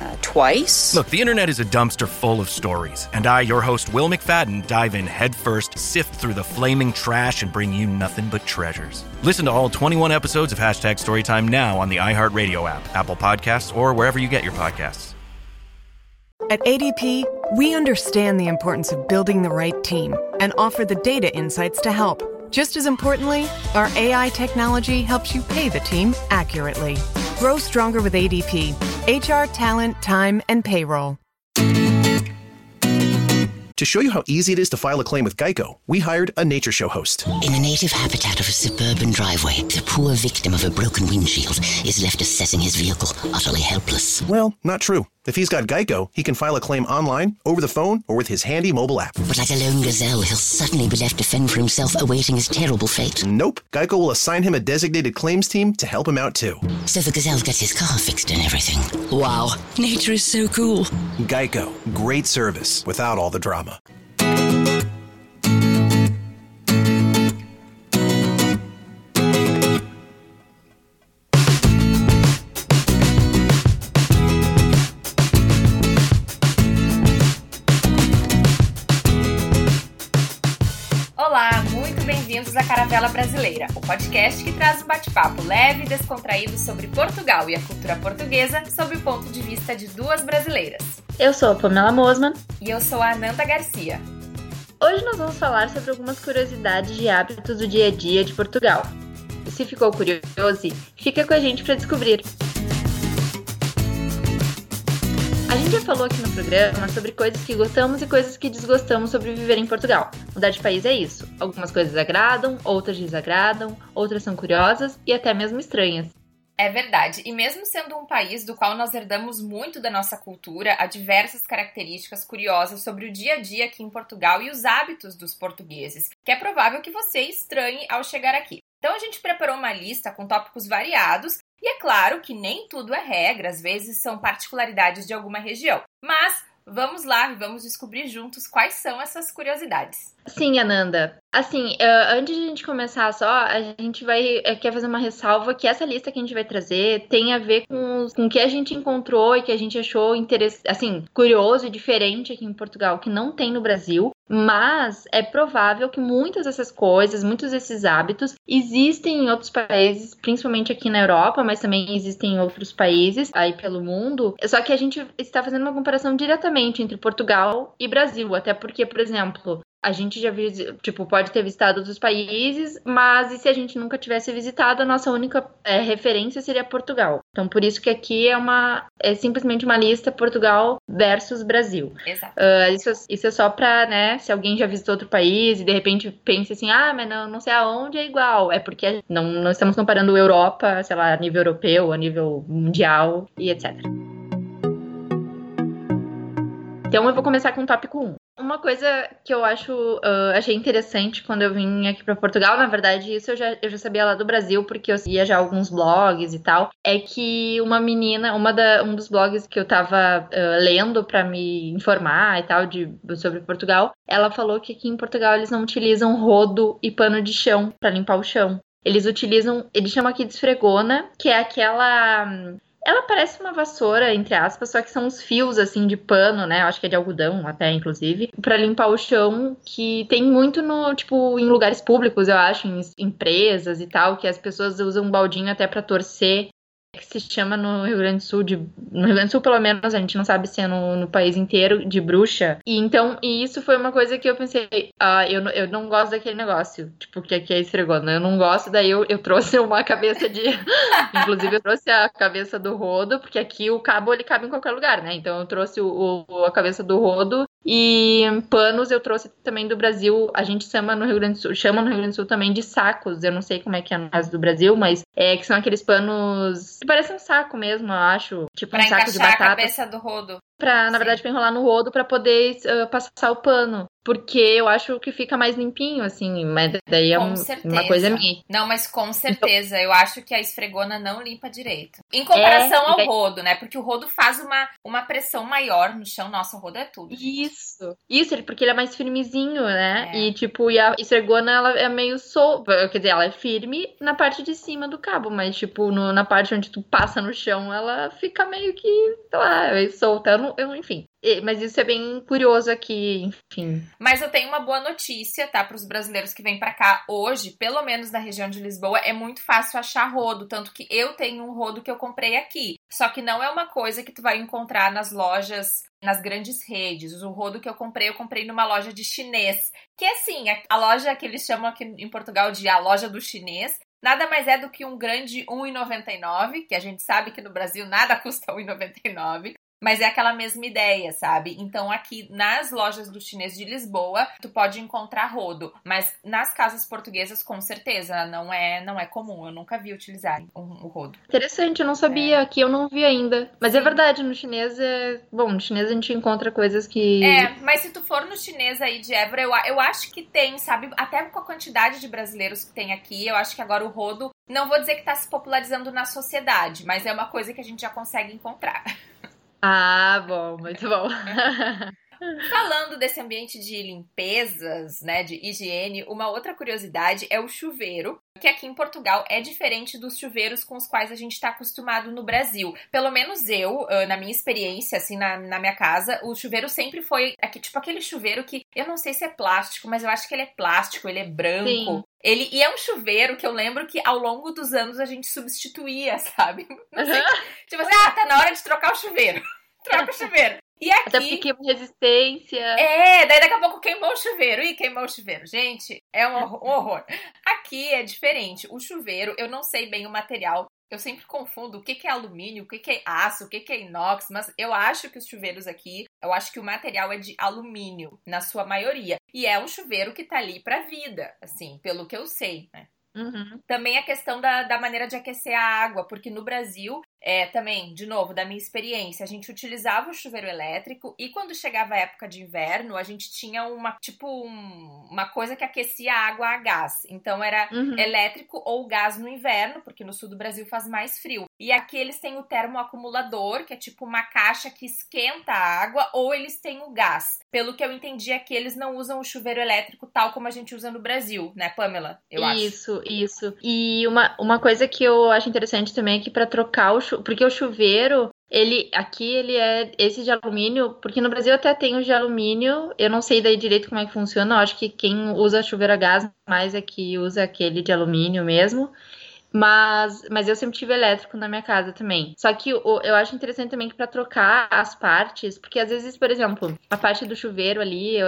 Uh, twice. Look, the internet is a dumpster full of stories, and I, your host, Will McFadden, dive in headfirst, sift through the flaming trash, and bring you nothing but treasures. Listen to all 21 episodes of Hashtag Storytime now on the iHeartRadio app, Apple Podcasts, or wherever you get your podcasts. At ADP, we understand the importance of building the right team and offer the data insights to help. Just as importantly, our AI technology helps you pay the team accurately. Grow stronger with ADP HR, talent, time, and payroll. To show you how easy it is to file a claim with Geico, we hired a nature show host. In the native habitat of a suburban driveway, the poor victim of a broken windshield is left assessing his vehicle, utterly helpless. Well, not true. If he's got Geico, he can file a claim online, over the phone, or with his handy mobile app. But like a lone gazelle, he'll suddenly be left to fend for himself, awaiting his terrible fate. Nope. Geico will assign him a designated claims team to help him out too. So the gazelle gets his car fixed and everything. Wow, nature is so cool. Geico. Great service without all the drama. À Caravela Brasileira, o podcast que traz um bate-papo leve e descontraído sobre Portugal e a cultura portuguesa sob o ponto de vista de duas brasileiras. Eu sou a Pamela Mosman. E eu sou a Ananda Garcia. Hoje nós vamos falar sobre algumas curiosidades de hábitos do dia a dia de Portugal. E se ficou curioso, fica com a gente para descobrir. Gente já falou aqui no programa sobre coisas que gostamos e coisas que desgostamos sobre viver em Portugal. Mudar de país é isso. Algumas coisas agradam, outras desagradam, outras são curiosas e até mesmo estranhas. É verdade, e mesmo sendo um país do qual nós herdamos muito da nossa cultura, há diversas características curiosas sobre o dia a dia aqui em Portugal e os hábitos dos portugueses, que é provável que você estranhe ao chegar aqui. Então a gente preparou uma lista com tópicos variados, e é claro que nem tudo é regra, às vezes são particularidades de alguma região. Mas vamos lá e vamos descobrir juntos quais são essas curiosidades. Sim, Ananda. Assim, uh, antes de a gente começar só, a gente vai uh, quer fazer uma ressalva que essa lista que a gente vai trazer tem a ver com, com o que a gente encontrou e que a gente achou interessante, assim, curioso e diferente aqui em Portugal, que não tem no Brasil. Mas é provável que muitas dessas coisas, muitos desses hábitos existem em outros países, principalmente aqui na Europa, mas também existem em outros países aí pelo mundo. Só que a gente está fazendo uma comparação diretamente entre Portugal e Brasil, até porque, por exemplo, a gente já tipo, pode ter visitado outros países, mas e se a gente nunca tivesse visitado, a nossa única é, referência seria Portugal. Então, por isso que aqui é uma é simplesmente uma lista Portugal versus Brasil. Exato. Uh, isso, isso é só pra, né, se alguém já visitou outro país e de repente pensa assim, ah, mas não, não sei aonde é igual. É porque não, não estamos comparando Europa, sei lá, a nível europeu, a nível mundial e etc. Então eu vou começar com o tópico 1. Uma coisa que eu acho uh, achei interessante quando eu vim aqui para Portugal, na verdade, isso eu já, eu já sabia lá do Brasil, porque eu ia já alguns blogs e tal, é que uma menina, uma da, um dos blogs que eu tava uh, lendo para me informar e tal de, sobre Portugal, ela falou que aqui em Portugal eles não utilizam rodo e pano de chão para limpar o chão. Eles utilizam, eles chamam aqui de esfregona, que é aquela ela parece uma vassoura, entre aspas, só que são uns fios assim de pano, né? Eu acho que é de algodão até, inclusive, para limpar o chão, que tem muito no, tipo, em lugares públicos, eu acho, em empresas e tal, que as pessoas usam um baldinho até para torcer que se chama no Rio Grande do Sul, de, no Rio Grande do Sul pelo menos, a gente não sabe se é no, no país inteiro, de bruxa. E então, e isso foi uma coisa que eu pensei, ah, eu, eu não gosto daquele negócio, tipo, que aqui é esfregona, eu não gosto, daí eu, eu trouxe uma cabeça de, inclusive eu trouxe a cabeça do rodo, porque aqui o cabo ele cabe em qualquer lugar, né, então eu trouxe o, o a cabeça do rodo e panos eu trouxe também do Brasil. A gente chama no Rio Grande do Sul, chama no Rio Grande do Sul também de sacos. Eu não sei como é que é no caso do Brasil, mas é que são aqueles panos que parecem um saco mesmo, eu acho. Tipo pra um saco de batata. a cabeça do rodo. Pra, na Sim. verdade, pra enrolar no rodo pra poder uh, passar o pano. Porque eu acho que fica mais limpinho, assim, mas daí é um- uma coisa minha. Não, mas com certeza. Eu acho que a esfregona não limpa direito. Em comparação É, ao daí- rodo, né? Porque o rodo faz uma, uma pressão maior no chão. Nossa, o rodo é tudo. Isso. Isso, ele- porque ele é mais firmezinho, né? É. E tipo, e a esfregona, ela é meio solta. Quer dizer, ela é firme na parte de cima do cabo, mas tipo, no- na parte onde tu passa no chão, ela fica meio que, sei lá, solta. Eu não- eu, enfim. Mas isso é bem curioso aqui, enfim. Mas eu tenho uma boa notícia, tá? Para os brasileiros que vêm pra cá hoje, pelo menos na região de Lisboa, é muito fácil achar rodo. Tanto que eu tenho um rodo que eu comprei aqui. Só que não é uma coisa que tu vai encontrar nas lojas, nas grandes redes. O rodo que eu comprei, eu comprei numa loja de chinês. Que é assim, a- a loja que eles chamam aqui em Portugal de a loja do chinês. Nada mais é do que um grande 1,99, que a gente sabe que no Brasil nada custa 1,99. Mas é aquela mesma ideia, sabe? Então aqui nas lojas do chinês de Lisboa, tu pode encontrar rodo, mas nas casas portuguesas com certeza não é não é comum. Eu nunca vi utilizar o rodo. Interessante, eu não sabia, aqui eu não vi ainda. Mas é Sim. verdade, no chinês é. Bom, no chinês a gente encontra coisas que. É, mas se tu for no chinês aí de Évora, eu, eu acho que tem, sabe? Até com a quantidade de brasileiros que tem aqui, eu acho que agora o rodo, não vou dizer que tá se popularizando na sociedade, mas é uma coisa que a gente já consegue encontrar. Ah, bom, muito bom. Falando desse ambiente de limpezas, né, de higiene, uma outra curiosidade é o chuveiro, que aqui em Portugal é diferente dos chuveiros com os quais a gente está acostumado no Brasil. Pelo menos eu, na minha experiência, assim, na, na minha casa, o chuveiro sempre foi aqui, tipo aquele chuveiro que eu não sei se é plástico, mas eu acho que ele é plástico, ele é branco. Sim. Ele, e é um chuveiro que eu lembro que ao longo dos anos a gente substituía, sabe? Não sei. Tipo assim, ah, tá na hora de trocar o chuveiro. Troca o chuveiro. E aqui. Até porque queima resistência. É, daí daqui a pouco queimou o chuveiro. Ih, queimou o chuveiro. Gente, é um horror. um horror. Aqui é diferente. O chuveiro, eu não sei bem o material. Eu sempre confundo o que, que é alumínio, o que, que é aço, o que, que é inox, mas eu acho que os chuveiros aqui, eu acho que o material é de alumínio, na sua maioria. E é um chuveiro que tá ali pra vida, assim, pelo que eu sei, né? Uhum. Também a questão da, da maneira de aquecer a água, porque no Brasil, é, também, de novo, da minha experiência, a gente utilizava o chuveiro elétrico e quando chegava a época de inverno, a gente tinha uma, tipo, um- uma coisa que aquecia a água a gás. Então era Uhum. elétrico ou gás no inverno, porque no sul do Brasil faz mais frio. E aqui eles têm o termoacumulador, que é tipo uma caixa que esquenta a água, ou eles têm o gás. Pelo que eu entendi aqui, eles não usam o chuveiro elétrico tal como a gente usa no Brasil, né, Pamela? Eu acho. Isso, isso. E uma, uma coisa que eu acho interessante também é que pra trocar o chu... porque o chuveiro, ele aqui ele é esse de alumínio, porque no Brasil até tem o de alumínio, eu não sei daí direito como é que funciona, eu acho que quem usa chuveiro a gás mais é que usa aquele de alumínio mesmo. Mas, mas eu sempre tive elétrico na minha casa também. Só que o- eu acho interessante também que para trocar as partes, porque às vezes, por exemplo, a parte do chuveiro ali,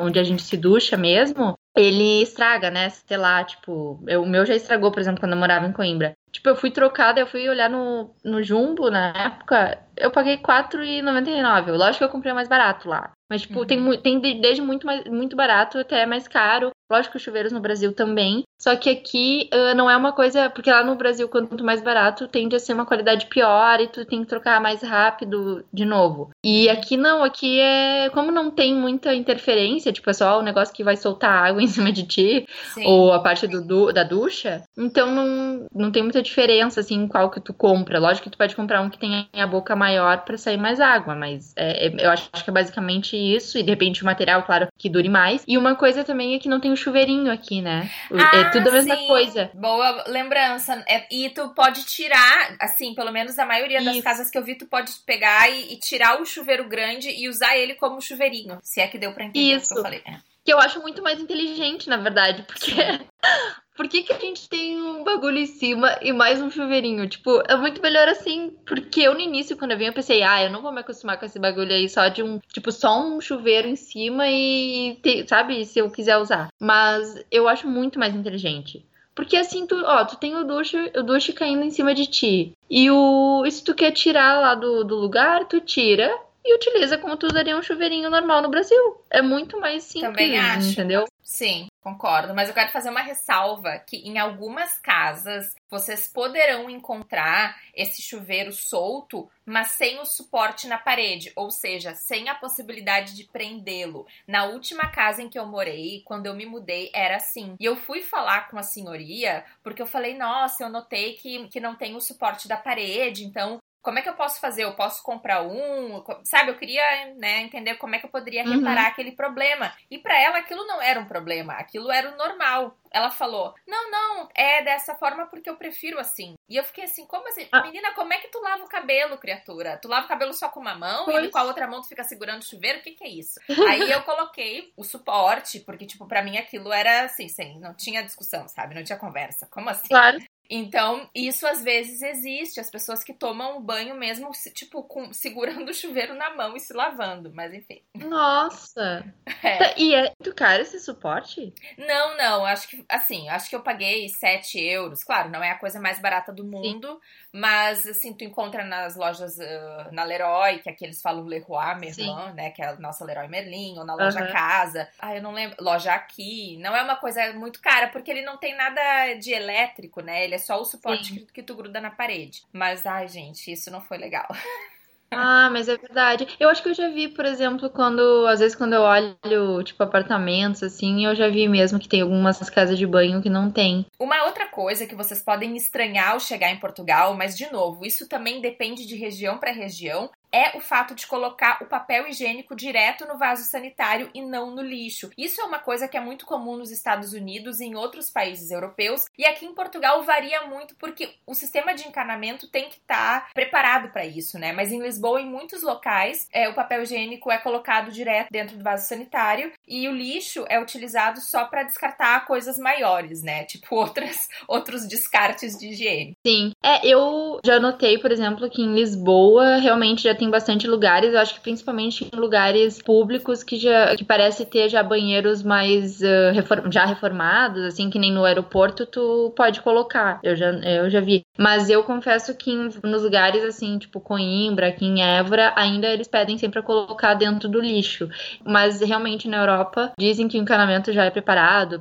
onde a gente se ducha mesmo, ele estraga, né? Sei lá, tipo, eu- o meu já estragou, por exemplo, quando eu morava em Coimbra. Tipo, eu fui trocada, eu fui olhar no, no Jumbo na época, eu paguei R$4,99. Lógico que eu comprei mais barato lá. Mas, tipo, Uhum. tem, tem de- desde muito, mais, muito barato até mais caro. Lógico que os chuveiros no Brasil também. Só que aqui ah, não é uma coisa. Porque lá no Brasil, quanto mais barato, tende a ser uma qualidade pior e tu tem que trocar mais rápido de novo. E aqui não, aqui é. Como não tem muita interferência, tipo, é só o negócio que vai soltar água em cima de ti, Sim. ou a parte do, du- da ducha, então não, não tem muita diferença, assim, qual que tu compra. Lógico que tu pode comprar um que tenha a boca maior pra sair mais água, mas é, é- eu acho que é basicamente isso, e de repente o material, claro, que dure mais. E uma coisa também é que não tem o chuveirinho aqui, né? É Ah, tudo a mesma sim. coisa. Boa lembrança. É, e tu pode tirar, assim, pelo menos a maioria das Isso. casas que eu vi, tu pode pegar e, e tirar o chuveiro grande e usar ele como chuveirinho. Se é que deu pra entender o que Isso. eu falei. É. Que eu acho muito mais inteligente, na verdade, porque. Por que, que a gente tem um bagulho em cima e mais um chuveirinho? Tipo, é muito melhor assim. Porque eu no início, quando eu vim, eu pensei, ah, eu não vou me acostumar com esse bagulho aí só de um. Tipo, só um chuveiro em cima e. te- sabe? Se eu quiser usar. Mas eu acho muito mais inteligente. Porque assim, tu, ó, tu tem o duche, o duche caindo em cima de ti. E o. E se tu quer tirar lá do, do lugar, tu tira. E utiliza como tu usaria um chuveirinho normal no Brasil. É muito mais simples, Também acho. entendeu? Sim, concordo. Mas eu quero fazer uma ressalva que em algumas casas vocês poderão encontrar esse chuveiro solto, mas sem o suporte na parede, ou seja, sem a possibilidade de prendê-lo. Na última casa em que eu morei, quando eu me mudei, era assim. E eu fui falar com a senhoria, porque eu falei, nossa, eu notei que, que não tem o suporte da parede, então como é que eu posso fazer? Eu posso comprar um? Sabe, eu queria né, entender como é que eu poderia Uhum. reparar aquele problema. E pra ela aquilo não era um problema, aquilo era o normal. Ela falou: Não, não, é dessa forma porque eu prefiro assim. E eu fiquei assim: Como assim? Ah. Menina, como é que tu lava o cabelo, criatura? Tu lava o cabelo só com uma mão Pois. e com a outra mão tu fica segurando o chuveiro? O que, que é isso? Aí eu coloquei o suporte, porque, tipo, pra mim aquilo era assim, sem, não tinha discussão, sabe? Não tinha conversa. Como assim? Claro. Então, isso às vezes existe, as pessoas que tomam banho mesmo, tipo, com, segurando o chuveiro na mão e se lavando, mas enfim. Nossa. É. Tá, E é muito caro esse suporte? Não, não, acho que, assim, acho que eu paguei 7 euros. Claro, não é a coisa mais barata do mundo, mas, assim, tu encontra nas lojas, ah, na Leroy, que aqui eles falam Leroy Merlin, né, que é a nossa Leroy Merlin, ou na loja Aham. Casa. Ah, eu não lembro, loja aqui. Não é uma coisa muito cara, porque ele não tem nada de elétrico, né, ele é só o suporte que, que tu gruda na parede. Mas, ai, gente, isso não foi legal. Ah, mas é verdade. Eu acho que eu já vi, por exemplo, quando, às vezes, quando eu olho, tipo, apartamentos, assim, eu já vi mesmo que tem algumas casas de banho que não tem. Uma outra coisa que vocês podem estranhar ao chegar em Portugal, mas de novo, isso também depende de região para região, é o fato de colocar o papel higiênico direto no vaso sanitário e não no lixo. Isso é uma coisa que é muito comum nos Estados Unidos e em outros países europeus, e aqui em Portugal varia muito porque o sistema de encanamento tem que estar preparado para isso, né? Mas em Lisboa, em muitos locais, é, o papel higiênico é colocado direto dentro do vaso sanitário e o lixo é utilizado só para descartar coisas maiores, né? Tipo outras, outros descartes de higiene. Sim. É, eu já notei, por exemplo, que em Lisboa realmente já tem bastante lugares, eu acho que principalmente em lugares públicos que já que parece ter já banheiros mais ah, refor- já reformados, assim, que nem no aeroporto tu pode colocar. Eu já, eu já vi. Mas eu confesso que em- nos lugares assim, tipo Coimbra, aqui em Évora, ainda eles pedem sempre pra colocar dentro do lixo. Mas realmente na Europa dizem que o encanamento já é preparado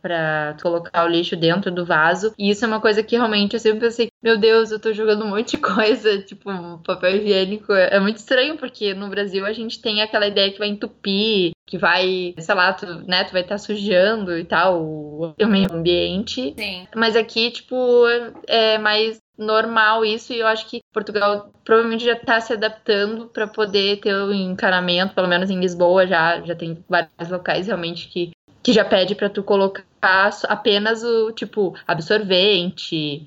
pra colocar o lixo dentro do vaso. E isso é uma coisa que realmente eu sempre pensei, meu Deus, eu tô jogando um monte de coisa, tipo, papel higiênico. É muito estranho, porque no Brasil a gente tem aquela ideia que vai entupir, que vai, sei lá, tu, né, tu vai estar sujando e tal o meio ambiente. Sim. Mas aqui, tipo, é mais normal isso e eu acho que Portugal provavelmente já tá se adaptando para poder ter o encanamento, pelo menos em Lisboa já já tem vários locais realmente que que já pede para tu colocar apenas o tipo absorvente,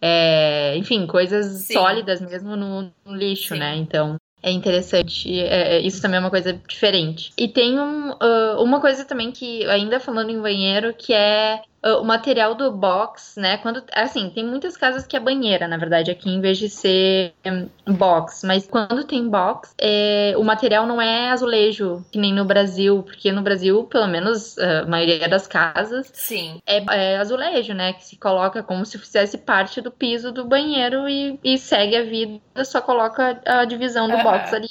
é, enfim, coisas Sim. sólidas mesmo no, no lixo, Sim. né? Então é interessante, é, é- isso também é uma coisa diferente. E tem um, ah, uma coisa também que, ainda falando em banheiro, que é o material do box, né? Quando, assim, tem muitas casas que é banheira, na verdade, aqui em vez de ser hum, box. Mas quando tem box, é, o material não é azulejo, que nem no Brasil, porque no Brasil, pelo menos ah, a maioria das casas, Sim. é, é azulejo, né? Que se coloca como se fizesse parte do piso do banheiro e, e segue a vida, só coloca a divisão do Aham. box ali.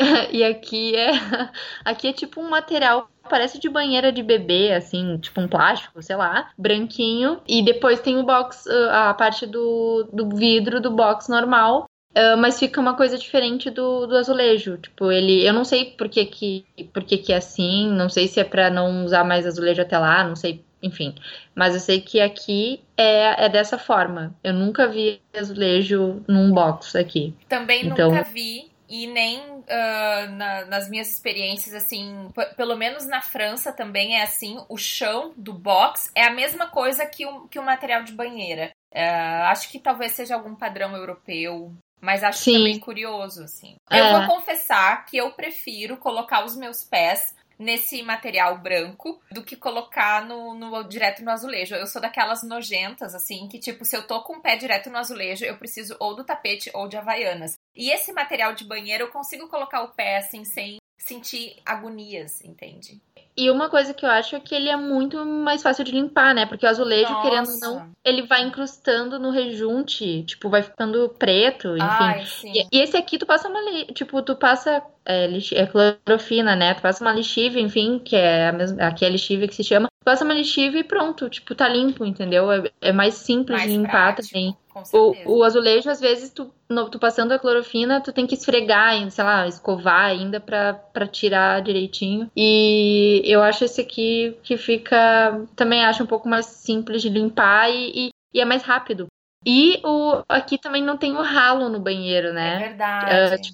E aqui é aqui é tipo um material parece de banheira de bebê, assim, tipo um plástico, sei lá, branquinho. E depois tem o box, ah, a parte do, do vidro do box normal. ah, mas fica uma coisa diferente do, do azulejo. Tipo, ele. Eu não sei por que, que, por que, que é assim. Não sei se é pra não usar mais azulejo até lá. Não sei. Enfim. Mas eu sei que aqui é, é dessa forma. Eu nunca vi azulejo num box aqui. Também Então- nunca vi. E nem ah, na- nas minhas experiências, assim, pelo menos na França também é assim, o chão do box é a mesma coisa que o, que o material de banheira. Ah, acho que talvez seja algum padrão europeu, mas acho Sim. também curioso, assim. É. Eu vou confessar que eu prefiro colocar os meus pés nesse material branco do que colocar no, no- direto no azulejo. Eu sou daquelas nojentas, assim, que tipo, se eu tô com o pé direto no azulejo, eu preciso ou do tapete ou de havaianas. E esse material de banheiro eu consigo colocar o pé assim sem sentir agonias, entende? E uma coisa que eu acho é que ele é muito mais fácil de limpar, né? Porque o azulejo, Nossa. querendo ou não, ele vai incrustando no rejunte, tipo, vai ficando preto, enfim. Ai. E, e esse aqui tu passa uma, tipo, tu passa é, lixi- é clorofina, né? Tu passa uma lixívia, enfim, que é a mesma, aqui é a lixívia que se chama. Tu passa uma lixívia e pronto, tipo, tá limpo, entendeu? É, é mais simples Mais de limpar prático, também. O, o azulejo, às vezes, tu, no- tu passando a clorofina, tu tem que esfregar, sei lá, escovar ainda pra, pra tirar direitinho. E eu acho esse aqui que fica. Também acho um pouco mais simples de limpar e, e, e é mais rápido. E o, aqui também não tem o ralo no banheiro, É né? verdade.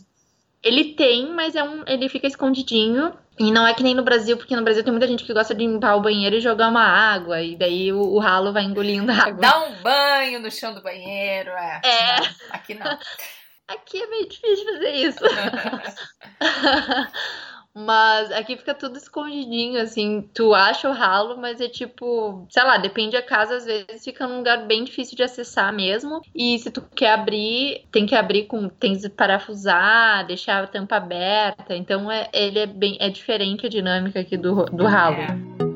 Ele tem, mas é um, ele fica escondidinho. E não é que nem no Brasil, porque no Brasil tem muita gente que gosta de limpar o banheiro e jogar uma água. E daí o, o ralo vai engolindo a água. Dá um banho no chão do banheiro. É. É. Não, aqui não. Aqui é meio difícil fazer isso. Mas aqui fica tudo escondidinho, assim. Tu acha o ralo, mas é tipo, sei lá, depende da casa, às vezes fica num lugar bem difícil de acessar mesmo. E se tu quer abrir, tem que abrir com. Tem que parafusar, deixar a tampa aberta. Então é, ele é bem. É diferente a dinâmica aqui do, do ralo. É.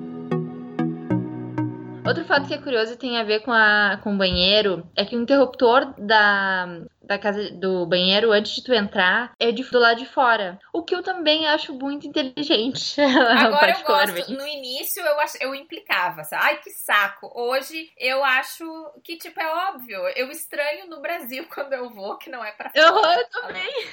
Outro fato que é curioso e tem a ver com, a, com o banheiro é que o interruptor da, da casa do banheiro, antes de tu entrar, é de, do lado de fora. O que eu também acho muito inteligente. Agora eu gosto. No início eu, ach... eu implicava. sabe? Ai, que saco. Hoje eu acho que, tipo, é óbvio. Eu estranho no Brasil quando eu vou, que não é pra fora. Aham, eu também.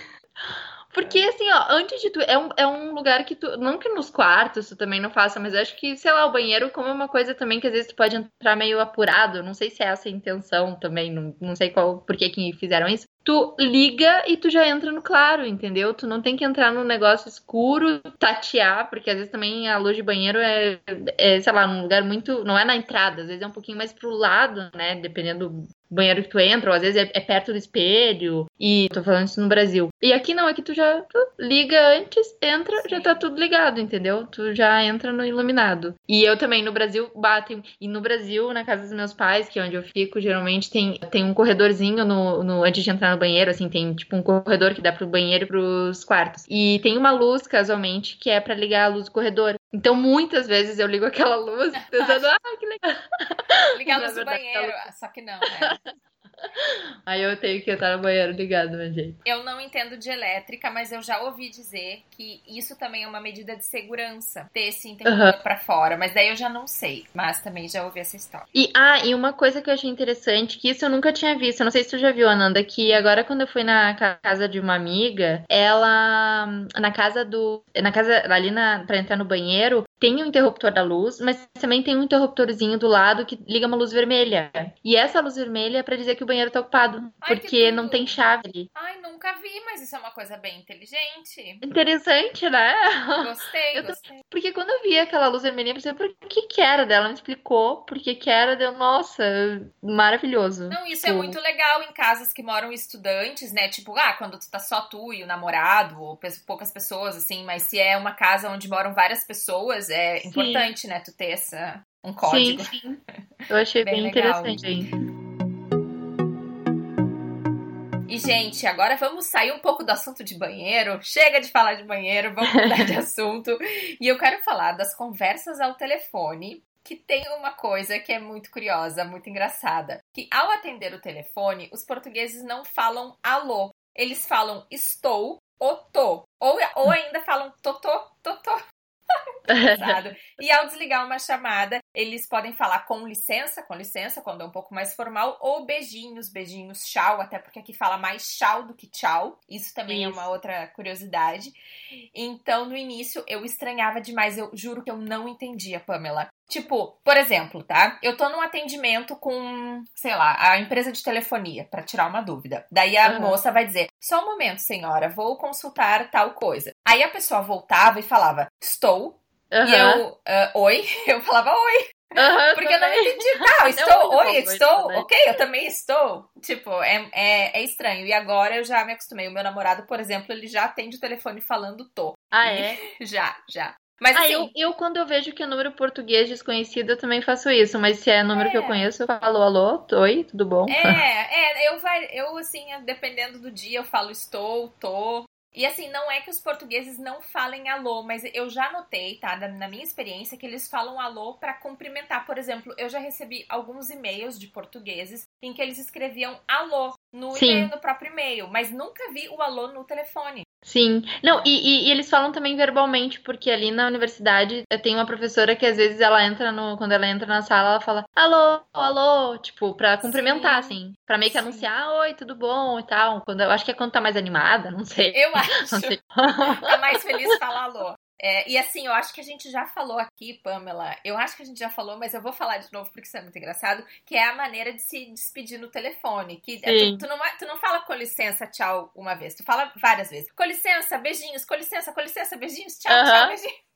Porque, assim, ó, antes de tu. É um, é um lugar que tu. Não que nos quartos tu também não faça, mas eu acho que, sei lá, o banheiro, como é uma coisa também que às vezes tu pode entrar meio apurado. Não sei se é essa a intenção também. Não, não sei qual. Por que que fizeram isso. Tu liga e tu já entra no claro, entendeu? Tu não tem que entrar num negócio escuro, tatear, porque às vezes também a luz de banheiro é, é, sei lá, num lugar muito. Não é na entrada, às vezes é um pouquinho mais pro lado, né? Dependendo banheiro que tu entra, ou às vezes é, é perto do espelho. E tô falando isso no Brasil. E aqui não, aqui tu já tu liga antes, entra, já tá tudo ligado, entendeu? Tu já entra no iluminado. E eu também no Brasil batem. E no Brasil, na casa dos meus pais, que é onde eu fico, geralmente tem, tem um corredorzinho no, no antes de entrar no banheiro, assim, tem tipo um corredor que dá pro banheiro e pros quartos. E tem uma luz, casualmente, que é pra ligar a luz do corredor. Então, muitas vezes eu ligo aquela luz pensando, ah, que legal. Ligar a luz do verdade, banheiro. Só que não, né? Aí eu tenho que estar no banheiro ligado, meu jeito. Eu não entendo de elétrica, mas eu já ouvi dizer que isso também é uma medida de segurança, ter esse interruptor pra fora. Mas daí eu já não sei. Mas também já ouvi essa história. E, ah, e uma coisa que eu achei interessante, que isso eu nunca tinha visto, eu não sei se tu já viu, Ananda, que agora quando eu fui na casa de uma amiga, ela, na casa do, na casa, ali na, pra entrar no banheiro, tem um interruptor da luz, mas também tem um interruptorzinho do lado que liga uma luz vermelha. E essa luz vermelha é pra dizer que o banheiro tá ocupado, Ai, que porque não tem chave ali. Ai, nunca vi, mas isso é uma coisa bem inteligente. Interessante, né? Gostei, Eu tô- gostei. Porque quando eu vi aquela luz vermelha, eu pensei, por que que era dela? Ela me explicou por que que era, deu, nossa, maravilhoso. Não, isso é Tipo, muito legal em casas que moram estudantes, né? Tipo, ah, quando tu tá só tu e o namorado, ou poucas pessoas, assim, mas se é uma casa onde moram várias pessoas, é Sim. importante, né? Tu ter essa, um código. Sim, sim. Eu achei Bem bem, interessante aí. E, gente, agora vamos sair um pouco do assunto de banheiro. Chega de falar de banheiro, vamos mudar de assunto. E eu quero falar das conversas ao telefone. Que tem uma coisa que é muito curiosa, muito engraçada. Que ao atender o telefone, os portugueses não falam alô. Eles falam estou ou tô. Ou, ou ainda falam totô, totô. Engraçado. E ao desligar uma chamada, eles podem falar com licença, com licença, quando é um pouco mais formal, ou beijinhos, beijinhos, tchau, até porque aqui fala mais tchau do que tchau. Isso também é Isso. uma outra curiosidade. Então, no início, eu estranhava demais, eu juro que eu não entendia, Pamela. Tipo, por exemplo, tá? Eu tô num atendimento com, sei lá, a empresa de telefonia, pra tirar uma dúvida. Daí a Aham. moça vai dizer: só um momento, senhora, vou consultar tal coisa. Aí a pessoa voltava e falava: estou. E Aham. eu, ah, oi? Eu falava oi, Aham, porque eu não entendi. Eu É estou, oi, bom estou, também. ok, eu também estou. Tipo, é, é, é estranho. E agora eu já me acostumei. O meu namorado, por exemplo, ele já atende o telefone falando tô. Ah, é? Já, já. Mas Ah, assim, eu, eu quando eu vejo que é número português desconhecido, eu também faço isso. Mas se é número que eu É. conheço, eu falo alô, oi, tudo bom? É, é, eu vai, eu assim, dependendo do dia, eu falo estou, tô. E assim, não é que os portugueses não falem alô, mas eu já notei, tá, na minha experiência, que eles falam alô para cumprimentar. Por exemplo, eu já recebi alguns e-mails de portugueses em que eles escreviam alô no e-mail, no próprio e-mail, mas nunca vi o alô no telefone. Sim. Não, e, e, e, eles falam também verbalmente, porque ali na universidade tem uma professora que às vezes ela entra no. Quando ela entra na sala, ela fala alô, alô, tipo, pra cumprimentar, Sim. assim. Pra meio que Sim. anunciar, oi, tudo bom e tal. Quando, eu acho que é quando tá mais animada, não sei. Eu acho. tá mais feliz falar alô. É, e assim, eu acho que a gente já falou aqui, Pamela. Eu acho que a gente já falou, mas eu vou falar de novo porque isso é muito engraçado. Que é a maneira de se despedir no telefone. Que é, tu, tu, não, tu não fala com licença, tchau, uma vez. Tu fala várias vezes. Com licença, beijinhos, com licença, com licença, beijinhos, tchau, tchau, beijinhos.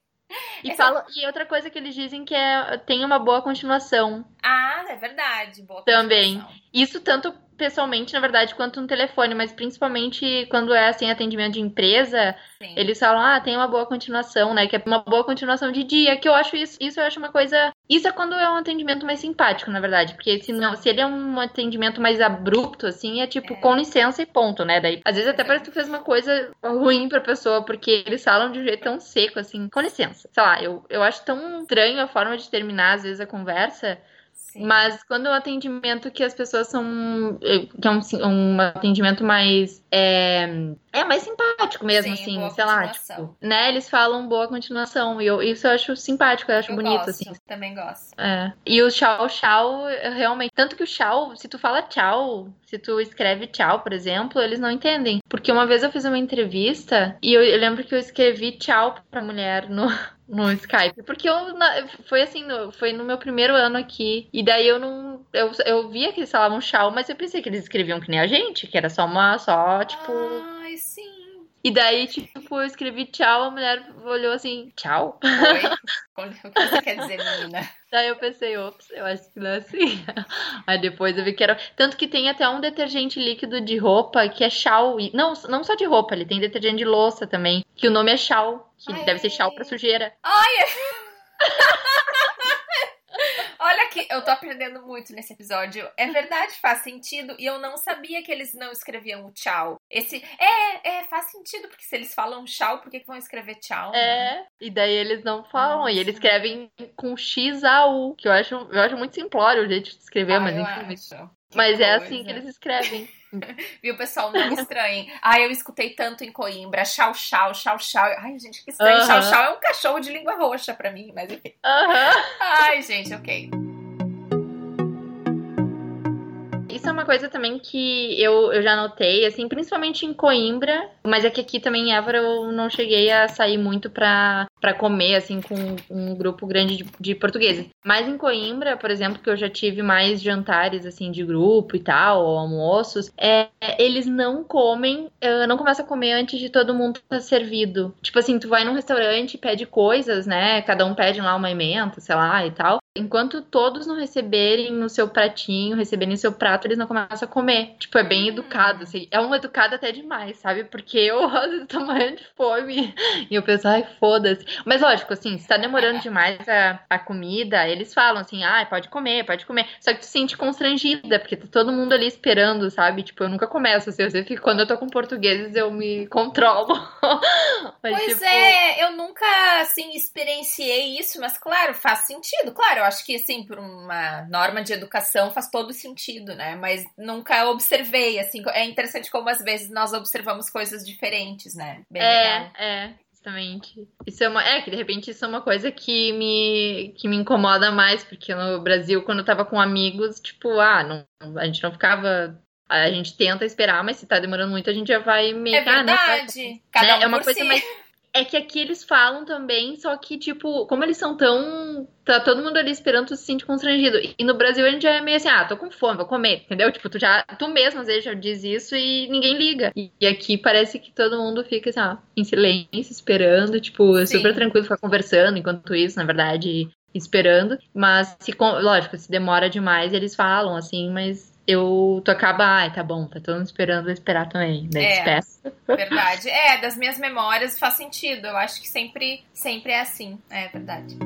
E, fala, e outra coisa que eles dizem que é tem uma boa continuação. Ah, é verdade. Boa Também. Isso tanto pessoalmente, na verdade, quanto no telefone, mas principalmente quando é assim atendimento de empresa, Sim. eles falam, ah, tem uma boa continuação, né? Que é uma boa continuação de dia, que eu acho isso, isso eu acho uma coisa. Isso é quando é um atendimento mais simpático, na verdade. Porque se, não, se ele é um atendimento mais abrupto, assim, é tipo, é. com licença e ponto, né? Daí, às vezes até parece que tu fez uma coisa ruim pra pessoa, porque eles falam de um jeito tão seco, assim, com licença. Sei lá, eu, eu acho tão estranho a forma de terminar, às vezes, a conversa. Sim. Mas quando o atendimento que as pessoas são. Eh, que é um, um atendimento mais. É, é mais simpático mesmo, Sim, assim, sei lá. Tipo, né? Eles falam boa continuação. E eu, isso eu acho simpático, eu acho eu bonito, gosto, assim. Também gosto. É. E o tchau, tchau, realmente. Tanto que o tchau, se tu fala tchau, se tu escreve tchau, por exemplo, eles não entendem. Porque uma vez eu fiz uma entrevista e eu, eu lembro que eu escrevi tchau pra mulher no, no Skype. Porque eu foi assim, foi no meu primeiro ano aqui. E daí eu não. Eu, eu via que eles falavam tchau, mas eu pensei que eles escreviam que nem a gente, que era só uma, só, tipo. Ai, sim. E daí, tipo, eu escrevi tchau, a mulher olhou assim, tchau. Oi? O que você quer dizer, menina? Daí eu pensei, ops, eu acho que não é assim. Aí depois eu vi que era. Tanto que tem até um detergente líquido de roupa que é chau. Não, não só de roupa, ele tem detergente de louça também. Que o nome é chau. Que Ai. deve ser chau pra sujeira. Ai! Olha que eu tô aprendendo muito nesse episódio. É verdade, faz sentido. E eu não sabia que eles não escreviam o tchau. Esse. É, é, faz sentido, porque se eles falam tchau, por que, que vão escrever tchau? É, né? e daí eles não falam. E eles escrevem com X A U, que eu acho, eu acho muito simplório o jeito de escrever, ah, mas enfim. Acho. Mas é assim que eles escrevem. Viu, pessoal? Não estranhem. Ai, eu escutei tanto em Coimbra. Chau, chau, chau, chau. Ai, gente, que estranho. Uh -huh. Chau, chau é um cachorro de língua roxa pra mim, mas enfim. Uh -huh. Ai, gente, ok isso é uma coisa também que eu, eu já notei, assim, principalmente em Coimbra, mas é que aqui também em Évora eu não cheguei a sair muito pra, pra comer, assim, com um grupo grande de, de portugueses. Mas em Coimbra, por exemplo, que eu já tive mais jantares, assim, de grupo e tal, ou almoços, é, eles não comem, não começam a comer antes de todo mundo estar tá servido. Tipo assim, tu vai num restaurante e pede coisas, né? Cada um pede lá uma emenda, sei lá, e tal. Enquanto todos não receberem no seu pratinho, receberem seu prato, eles não começam a comer. Tipo, é bem educado, assim. É um educado até demais, sabe? Porque eu, às vezes, tô morrendo de fome. E eu penso, ai, foda-se. Mas lógico, assim, se tá demorando demais a, a comida, eles falam assim, ai, pode comer, pode comer. Só que tu se sente constrangida, porque tá todo mundo ali esperando, sabe? Tipo, eu nunca começo, assim, eu sempre, quando eu tô com portugueses, eu me controlo. mas, pois tipo... é, eu nunca, assim, experienciei isso, mas claro, faz sentido. Claro, eu acho que, assim, por uma norma de educação faz todo sentido, né? Mas nunca observei, assim. É interessante como às vezes nós observamos coisas diferentes, né? Bem é, legal. é. Justamente. Isso é uma. É, que de repente isso é uma coisa que me, que me incomoda mais, porque no Brasil, quando eu tava com amigos, tipo, ah, não, a gente não ficava a gente tenta esperar, mas se tá demorando muito, a gente já vai meio É verdade. Ah, não, Cada né? um é uma coisa si. mais é que aqui eles falam também, só que, tipo, como eles são tão. Tá todo mundo ali esperando, tu se sente constrangido. E no Brasil a gente já é meio assim, ah, tô com fome, vou comer, entendeu? Tipo, tu já. Tu mesmo às vezes já diz isso e ninguém liga. E aqui parece que todo mundo fica assim, ah, em silêncio, esperando, tipo, é super tranquilo ficar conversando enquanto isso, na verdade, esperando. Mas se, lógico, se demora demais, eles falam, assim, mas eu tu acaba, ai, tá bom, tá todo mundo esperando eu esperar também, né? É, Despeça. verdade. É, das minhas memórias faz sentido. Eu acho que sempre, sempre é assim. É verdade.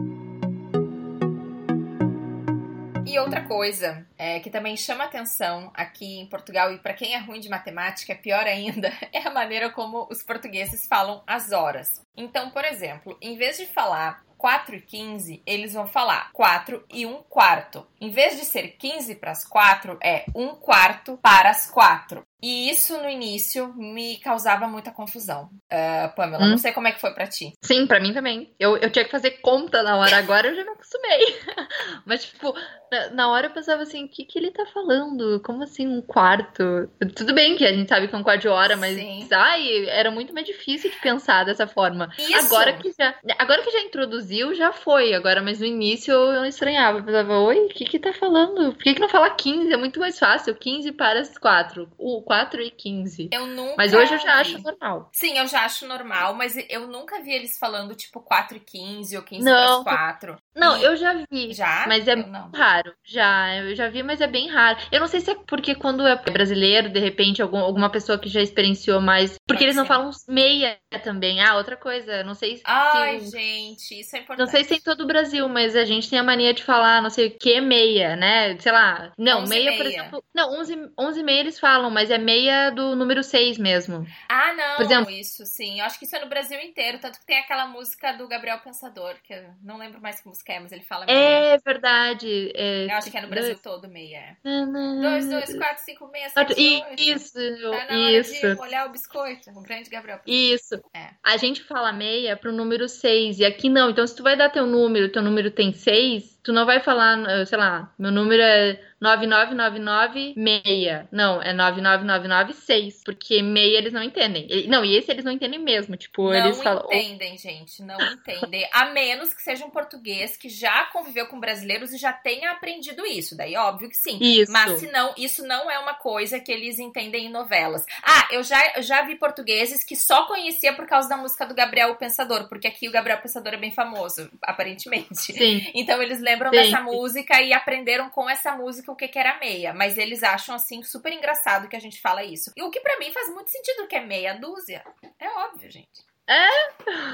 E E outra coisa é, que também chama atenção aqui em Portugal, e para quem é ruim de matemática, é pior ainda, é a maneira como os portugueses falam as horas. Então, por exemplo, em vez de falar 4 e 15, eles vão falar 4 e 1 quarto. Em vez de ser 15 para as 4, é 1 quarto para as 4. E isso no início me causava muita confusão. Uh, Pamela, hum. não sei como é que foi para ti. Sim, para mim também. Eu, eu tinha que fazer conta na hora, agora eu já me acostumei. Mas, tipo, na, na, hora eu pensava assim: o que, que ele tá falando? Como assim um quarto? Tudo bem que a gente sabe que é um quarto de hora, mas ai, era muito mais difícil de pensar dessa forma. Isso. Agora que já, agora que já introduziu, já foi. Agora, mas no início eu estranhava. Eu pensava: oi, o que, que tá falando? Por que, que não fala 15? É muito mais fácil. 15 para as 4. O 4 e 15. Eu nunca. Mas hoje eu já acho normal. Sim, eu já acho normal, mas eu nunca vi eles falando tipo 4 e 15 ou 15 não, para 4. Não, eu já vi. Já? Mas é raro. Já, eu já vi, mas é bem raro. Eu não sei se é porque quando é brasileiro, de repente, algum, alguma pessoa que já experienciou mais. Porque Pode eles ser. não falam meia também. Ah, outra coisa. Não sei se. Ai, gente, isso é importante. Não sei se em todo o Brasil, mas a gente tem a mania de falar, não sei o que, meia, né? Sei lá. Não, meia, meia, por exemplo. Não, 11, 11 meia eles falam, mas é meia do número 6 mesmo. Ah, não. Por exemplo, isso, sim. Eu acho que isso é no Brasil inteiro. Tanto que tem aquela música do Gabriel Pensador, que eu não lembro mais que música é, mas ele fala meia. É verdade. É, eu acho que é no Brasil dois... todo meia. 2, 2, 4, 5, 6, 7, 8. Isso, tá na isso. Hora de molhar o biscoito. O grande Gabriel Pensador. Isso. É. A gente fala meia pro número 6 e aqui não. Então, se tu vai dar teu número, teu número tem 6, tu não vai falar, sei lá, meu número é 99996. Não, é 99996. Porque meia eles não entendem. Não, e esse eles não entendem mesmo. Tipo, não eles falam. Não entendem, gente. Não entendem. A menos que seja um português que já conviveu com brasileiros e já tenha aprendido isso. Daí, óbvio que sim. Isso. Mas se não, isso não é uma coisa que eles entendem em novelas. Ah, eu já, eu já vi portugueses que só conhecia por causa da música do Gabriel Pensador. Porque aqui o Gabriel Pensador é bem famoso, aparentemente. Sim. Então eles lembram sim. dessa música e aprenderam com essa música o que, que era meia, mas eles acham assim super engraçado que a gente fala isso. E o que para mim faz muito sentido, que é meia dúzia. É óbvio, gente. É,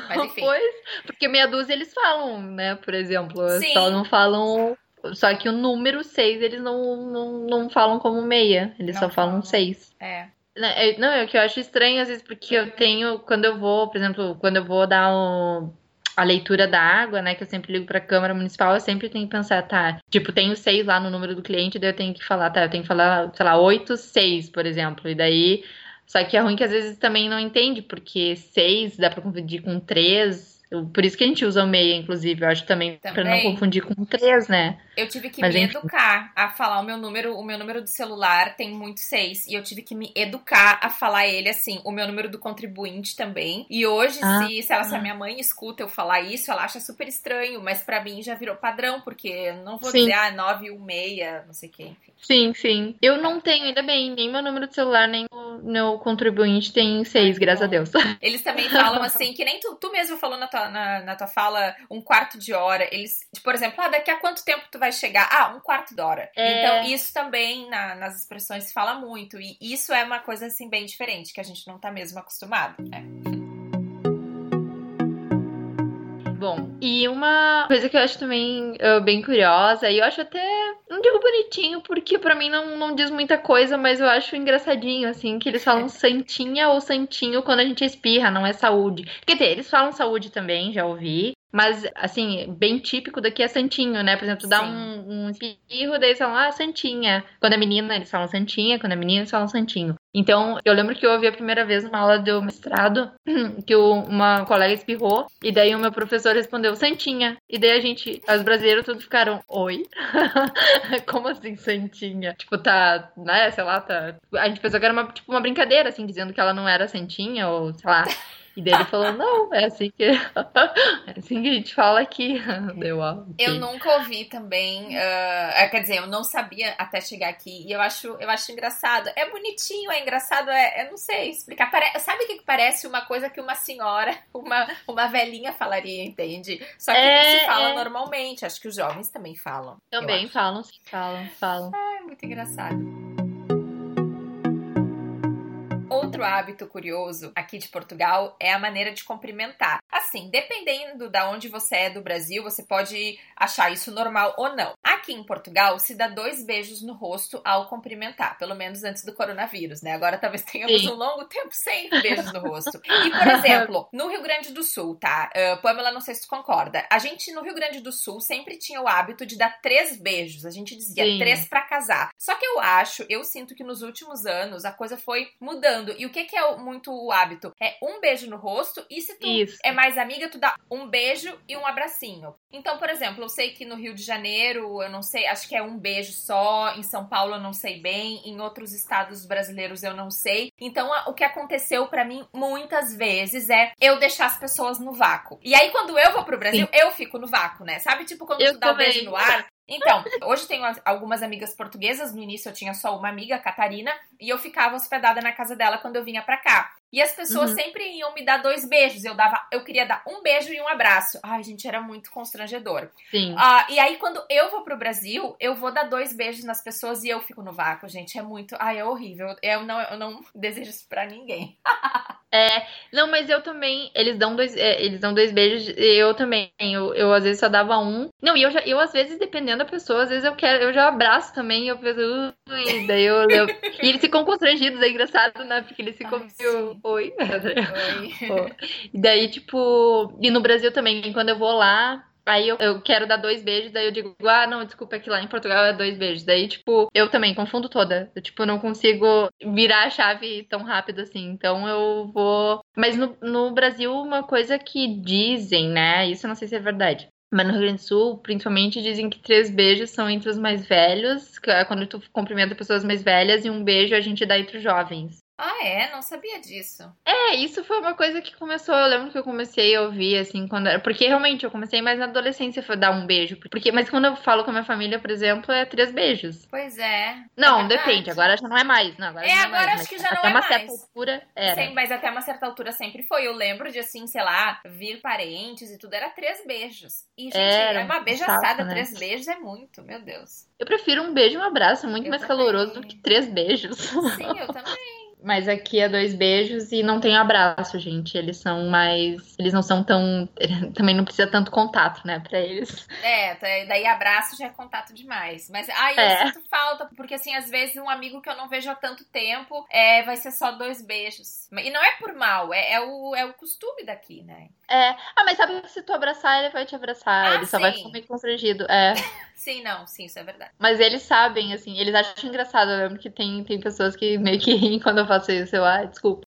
mas enfim. Pois, porque meia dúzia eles falam, né? Por exemplo, Sim. só não falam. Só que o número 6 eles não, não, não falam como meia, eles não só falam 6. É. Né, é. Não, é o que eu acho estranho, às vezes, porque eu tenho, quando eu vou, por exemplo, quando eu vou dar um, a leitura da água, né, que eu sempre ligo para a Câmara Municipal, eu sempre tenho que pensar, tá, tipo, tenho seis lá no número do cliente, daí eu tenho que falar, tá, eu tenho que falar, sei lá, oito, seis, por exemplo, e daí, só que é ruim que às vezes também não entende, porque seis dá para confundir com três, por isso que a gente usa o meia, inclusive, eu acho também, também. para não confundir com três, né? Eu tive que Mas, me enfim. educar a falar o meu número, o meu número do celular tem muito seis, e eu tive que me educar a falar ele assim, o meu número do contribuinte também. E hoje, ah, se, se, ela, se a minha mãe escuta eu falar isso, ela acha super estranho, mas para mim já virou padrão, porque eu não vou sim. dizer, ah, 916, não sei o que, enfim. Sim, sim. Eu não tenho, ainda bem, nem meu número de celular, nem o meu contribuinte tem seis, graças a Deus. Eles também falam assim, que nem tu, tu mesmo falou na tua na, na tua fala um quarto de hora. Eles, por exemplo, ah, daqui a quanto tempo tu vai chegar? Ah, um quarto de hora. É... Então, isso também na, nas expressões se fala muito. E isso é uma coisa assim bem diferente, que a gente não tá mesmo acostumado. É. Bom, e uma coisa que eu acho também uh, bem curiosa, e eu acho até, não digo bonitinho, porque para mim não, não diz muita coisa, mas eu acho engraçadinho, assim, que eles falam santinha ou santinho quando a gente espirra, não é saúde. Quer dizer, eles falam saúde também, já ouvi, mas, assim, bem típico daqui é santinho, né? Por exemplo, tu dá um, um espirro, daí eles falam, ah, santinha. Quando é menina, eles falam santinha. Quando é menina, eles falam santinho. Então, eu lembro que eu ouvi a primeira vez numa aula do mestrado que uma colega espirrou e daí o meu professor respondeu santinha. E daí a gente, os brasileiros todos ficaram, oi? Como assim santinha? Tipo, tá, né, sei lá, tá... A gente pensou que era uma, tipo, uma brincadeira, assim, dizendo que ela não era santinha ou, sei lá... E daí ele falou, não, é assim que, é assim que a gente fala aqui. Deu, okay. Eu nunca ouvi também, uh, quer dizer, eu não sabia até chegar aqui. E eu acho, eu acho engraçado. É bonitinho, é engraçado, é, eu não sei explicar. Pare... Sabe o que parece uma coisa que uma senhora, uma, uma velhinha falaria, entende? Só que é, se fala é... normalmente. Acho que os jovens também falam. Também falam, sim, falam, falam. Ah, é muito engraçado. Outro hábito curioso aqui de Portugal é a maneira de cumprimentar. Assim, dependendo da onde você é do Brasil, você pode achar isso normal ou não. Aqui em Portugal se dá dois beijos no rosto ao cumprimentar, pelo menos antes do coronavírus, né? Agora talvez tenhamos Sim. um longo tempo sem beijos no rosto. E, por exemplo, no Rio Grande do Sul, tá? Uh, Pamela, não sei se tu concorda. A gente no Rio Grande do Sul sempre tinha o hábito de dar três beijos. A gente dizia Sim. três para casar. Só que eu acho, eu sinto que nos últimos anos a coisa foi mudando. E o que, que é muito o hábito? É um beijo no rosto e se tu Isso. é mais amiga, tu dá um beijo e um abracinho. Então, por exemplo, eu sei que no Rio de Janeiro, eu não sei, acho que é um beijo só. Em São Paulo eu não sei bem. Em outros estados brasileiros eu não sei. Então, o que aconteceu para mim muitas vezes é eu deixar as pessoas no vácuo. E aí, quando eu vou pro Brasil, Sim. eu fico no vácuo, né? Sabe, tipo, quando eu tu dá o um beijo no ar, então, hoje tenho algumas amigas portuguesas. No início eu tinha só uma amiga, a Catarina, e eu ficava hospedada na casa dela quando eu vinha pra cá. E as pessoas uhum. sempre iam me dar dois beijos. Eu dava, eu queria dar um beijo e um abraço. Ai, gente, era muito constrangedor. Sim. Uh, e aí, quando eu vou pro Brasil, eu vou dar dois beijos nas pessoas e eu fico no vácuo, gente. É muito. Ai, é horrível. Eu não, eu não desejo isso pra ninguém. é, não, mas eu também. Eles dão dois, é, eles dão dois beijos. Eu também. Eu, eu às vezes só dava um. Não, e eu, já, eu às vezes, dependendo da pessoa, às vezes eu quero, eu já abraço também. E eu penso, ui, daí eu, eu. e eles ficam constrangidos, é engraçado, né? Porque eles ficam. Ai, Oi. Oi. e daí, tipo. E no Brasil também, quando eu vou lá, Aí eu, eu, quero dar dois beijos, daí eu digo, ah, não, desculpa, é que lá em Portugal é dois beijos. Daí, tipo, eu também confundo toda. Eu, tipo, não consigo virar a chave tão rápido assim. Então eu vou. Mas no, no Brasil, uma coisa que dizem, né? Isso eu não sei se é verdade. Mas no Rio Grande do Sul, principalmente, dizem que três beijos são entre os mais velhos, é quando tu cumprimenta pessoas mais velhas, e um beijo a gente dá entre os jovens. Ah, é? Não sabia disso. É, isso foi uma coisa que começou. Eu lembro que eu comecei a ouvir, assim, quando era. Porque realmente eu comecei mais na adolescência a dar um beijo. Porque, mas quando eu falo com a minha família, por exemplo, é três beijos. Pois é. Não, é depende. Agora já não é mais. Não, agora é, não é agora mais, acho que já não até é uma mais. certa altura era. Sim, mas até uma certa altura sempre foi. Eu lembro de, assim, sei lá, vir parentes e tudo. Era três beijos. E, gente, era é uma beijaçada. Né? Três beijos é muito, meu Deus. Eu prefiro um beijo e um abraço. Muito eu mais também. caloroso do que três beijos. Sim, eu também. Mas aqui é dois beijos e não tem abraço, gente. Eles são mais. Eles não são tão. Também não precisa tanto contato, né, pra eles. É, tá, daí abraço já é contato demais. Mas aí é. eu sinto falta, porque assim, às vezes um amigo que eu não vejo há tanto tempo é, vai ser só dois beijos. E não é por mal, é, é o, é o costume daqui, né? É. Ah, mas sabe que se tu abraçar, ele vai te abraçar. Ah, ele sim. só vai ficar meio constrangido. É. sim, não, sim, isso é verdade. Mas eles sabem, assim, eles acham engraçado. Eu lembro que tem, tem pessoas que meio que riem quando eu faço isso. Eu, ah, desculpa.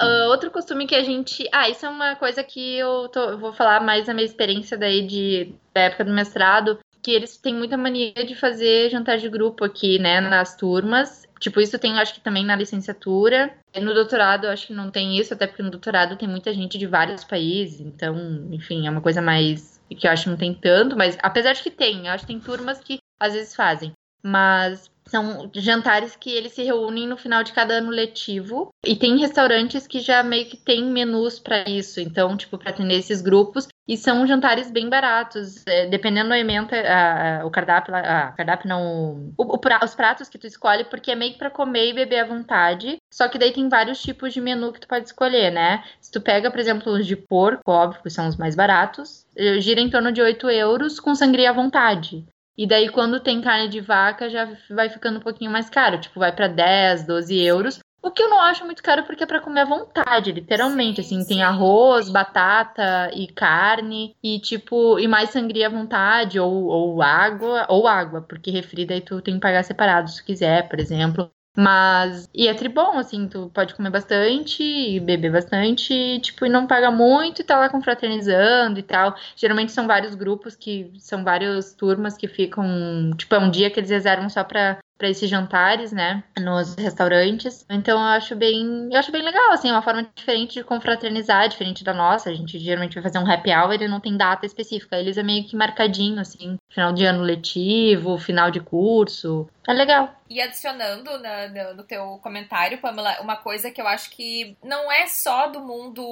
Uh, outro costume que a gente. Ah, isso é uma coisa que eu, tô, eu vou falar mais da minha experiência daí de, da época do mestrado. Que eles têm muita mania de fazer jantar de grupo aqui, né, nas turmas. Tipo, isso tem, acho que também na licenciatura. No doutorado, acho que não tem isso, até porque no doutorado tem muita gente de vários países. Então, enfim, é uma coisa mais. que eu acho que não tem tanto, mas apesar de que tem, eu acho que tem turmas que às vezes fazem. Mas são jantares que eles se reúnem no final de cada ano letivo e tem restaurantes que já meio que tem menus para isso, então, tipo, para atender esses grupos. E são jantares bem baratos, é, dependendo do alimento, a, o cardápio, a, cardápio não, o, o, os pratos que tu escolhe, porque é meio que pra comer e beber à vontade. Só que daí tem vários tipos de menu que tu pode escolher, né? Se tu pega, por exemplo, os de porco, óbvio, que são os mais baratos, eh, gira em torno de 8 euros com sangria à vontade. E daí, quando tem carne de vaca, já vai ficando um pouquinho mais caro. Tipo, vai para 10, 12 euros. O que eu não acho muito caro porque é para comer à vontade, literalmente. Sim, assim, sim. tem arroz, batata e carne. E, tipo, e mais sangria à vontade, ou, ou água, ou água, porque refri daí tu tem que pagar separado se quiser, por exemplo. Mas. E é tribom, assim, tu pode comer bastante e beber bastante, tipo, e não paga muito e tá lá confraternizando e tal. Geralmente são vários grupos que. São várias turmas que ficam. Tipo, é um dia que eles reservam só pra para esses jantares, né, nos restaurantes. Então eu acho bem, eu acho bem legal, assim, uma forma diferente de confraternizar, diferente da nossa. A gente geralmente vai fazer um happy hour e não tem data específica. Eles é meio que marcadinho, assim, final de ano letivo, final de curso. É legal. E adicionando na, no, no teu comentário, Pamela, uma coisa que eu acho que não é só do mundo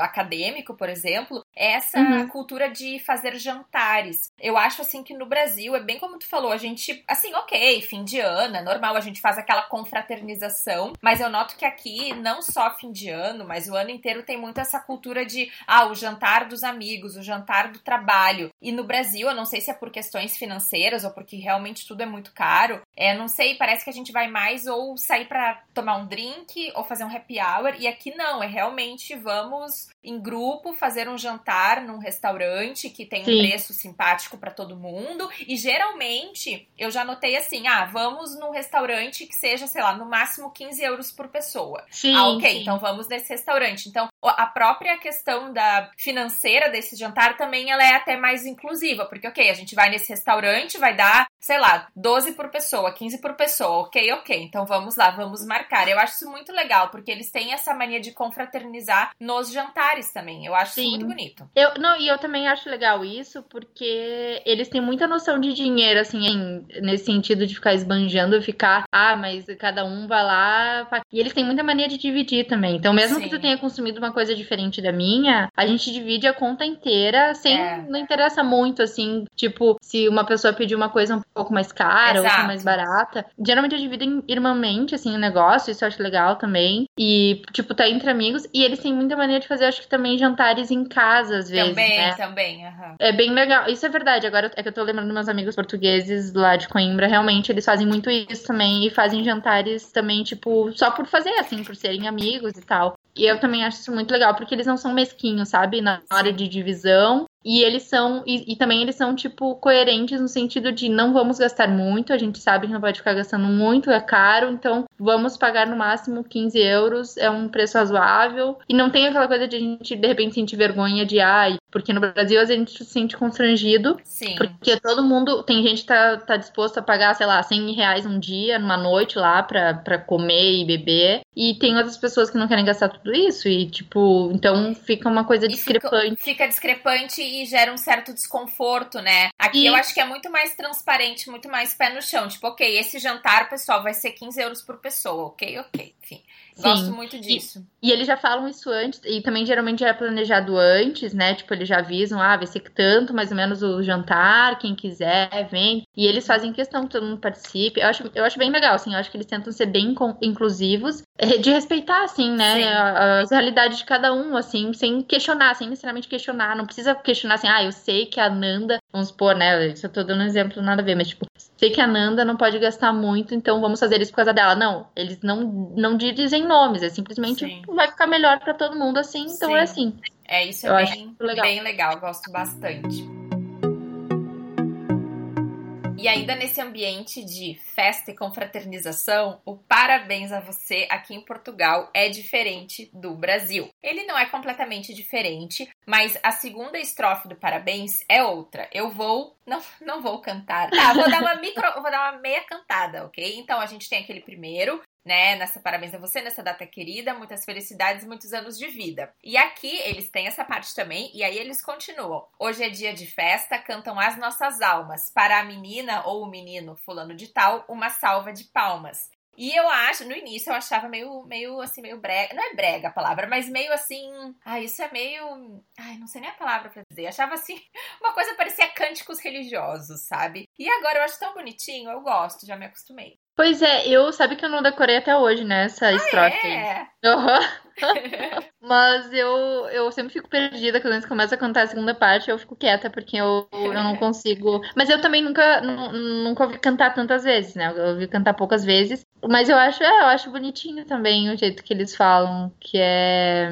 acadêmico, por exemplo, é essa uhum. cultura de fazer jantares. Eu acho assim que no Brasil é bem como tu falou, a gente, assim, ok, fim de ano, é normal, a gente faz aquela confraternização, mas eu noto que aqui, não só fim de ano, mas o ano inteiro tem muito essa cultura de, ah, o jantar dos amigos, o jantar do trabalho. E no Brasil, eu não sei se é por questões financeiras ou porque realmente tudo é muito caro, é, não sei, parece que a gente vai mais ou sair para tomar um drink ou fazer um happy hour, e aqui não, é realmente vamos em grupo fazer um jantar num restaurante que tem Sim. um preço simpático para todo mundo. E geralmente eu já notei assim: ah, vamos num restaurante que seja, sei lá, no máximo 15 euros por pessoa. Sim, ah, ok, sim. então vamos nesse restaurante. Então, a própria questão da financeira desse jantar também ela é até mais inclusiva, porque ok, a gente vai nesse restaurante, vai dar, sei lá, 12 por pessoa, 15 por pessoa, ok, ok, então vamos lá, vamos marcar. Eu acho isso muito legal, porque eles têm essa mania de confraternizar nos jantares também. Eu acho Sim. isso muito bonito. Eu, não, e eu também acho legal isso, porque eles têm muita noção de dinheiro, assim, nesse sentido de ficar esbanjando, ficar, ah, mas cada um vai lá. E eles têm muita mania de dividir também. Então, mesmo Sim. que tu tenha consumido uma coisa diferente da minha, a gente divide a conta inteira sem. É. Não interessa muito, assim, tipo, se uma pessoa pedir uma coisa um pouco mais cara, Exato. outra mais barata. Geralmente eu divido irmãmente, assim, o negócio, isso eu acho legal também. E, tipo, tá entre amigos. E eles têm muita mania de fazer, acho que também jantares em casa, às vezes. Também, né? também. Uhum. É bem legal. Isso é verdade. Agora é que eu tô lembrando meus amigos portugueses lá de Coimbra, realmente eles fazem muito isso também. E fazem jantares também, tipo, só por fazer, assim, por serem amigos e tal. E eu também acho isso muito legal, porque eles não são mesquinhos, sabe? Na hora de divisão. E eles são, e, e, também eles são, tipo, coerentes no sentido de não vamos gastar muito, a gente sabe que não pode ficar gastando muito, é caro, então vamos pagar no máximo 15 euros, é um preço razoável. E não tem aquela coisa de a gente, de repente, sentir vergonha de, ai, porque no Brasil a gente se sente constrangido. Sim. Porque todo mundo, tem gente que tá, tá disposto a pagar, sei lá, 100 reais um dia, numa noite lá, pra, pra comer e beber. E tem outras pessoas que não querem gastar tudo isso. E, tipo, então fica uma coisa discrepante. Fica, fica discrepante gera um certo desconforto, né? Aqui e... eu acho que é muito mais transparente, muito mais pé no chão. Tipo, ok, esse jantar, pessoal, vai ser 15 euros por pessoa. Ok, ok. Enfim. Sim. Gosto muito disso. E, e, eles já falam isso antes, e também geralmente já é planejado antes, né? Tipo, eles já avisam, ah, vai ser tanto, mais ou menos, o jantar, quem quiser, vem. E eles fazem questão que todo mundo participe. Eu acho, eu acho bem legal, assim, eu acho que eles tentam ser bem inclusivos, eh, de respeitar, assim, né, as realidades de cada um, assim, sem questionar, sem necessariamente questionar. Não precisa questionar assim, ah, eu sei que a Nanda, vamos supor, né, isso eu tô dando um exemplo, nada a ver, mas tipo, sei que a Nanda não pode gastar muito, então vamos fazer isso por causa dela. Não, eles não, não dizem nomes, é simplesmente Sim. vai ficar melhor para todo mundo assim, então é Sim. é assim. É, isso é bem legal. bem legal, gosto bastante. E ainda nesse ambiente de festa e confraternização, o parabéns a você aqui em Portugal é diferente do Brasil. Ele não é completamente diferente, mas a segunda estrofe do parabéns é outra. Eu vou, não, não vou cantar. Tá, vou dar uma micro, vou dar uma meia cantada, ok? Então a gente tem aquele primeiro, né? Nessa parabéns a você, nessa data querida, muitas felicidades, muitos anos de vida. E aqui eles têm essa parte também, e aí eles continuam. Hoje é dia de festa, cantam as nossas almas. Para a menina ou o menino fulano de tal, uma salva de palmas. E eu acho, no início eu achava meio, meio assim, meio brega. Não é brega a palavra, mas meio assim. Ai, isso é meio. Ai, não sei nem a palavra pra dizer. Eu achava assim, uma coisa parecia cânticos religiosos, sabe? E agora eu acho tão bonitinho, eu gosto, já me acostumei. Pois é, eu sabe que eu não decorei até hoje, né? Essa ah, estrofe. É? Uhum. Mas eu, eu sempre fico perdida quando eles começam a cantar a segunda parte, eu fico quieta, porque eu, eu não consigo. Mas eu também nunca, nunca ouvi cantar tantas vezes, né? Eu ouvi cantar poucas vezes. Mas eu acho, é, eu acho bonitinho também o jeito que eles falam, que é.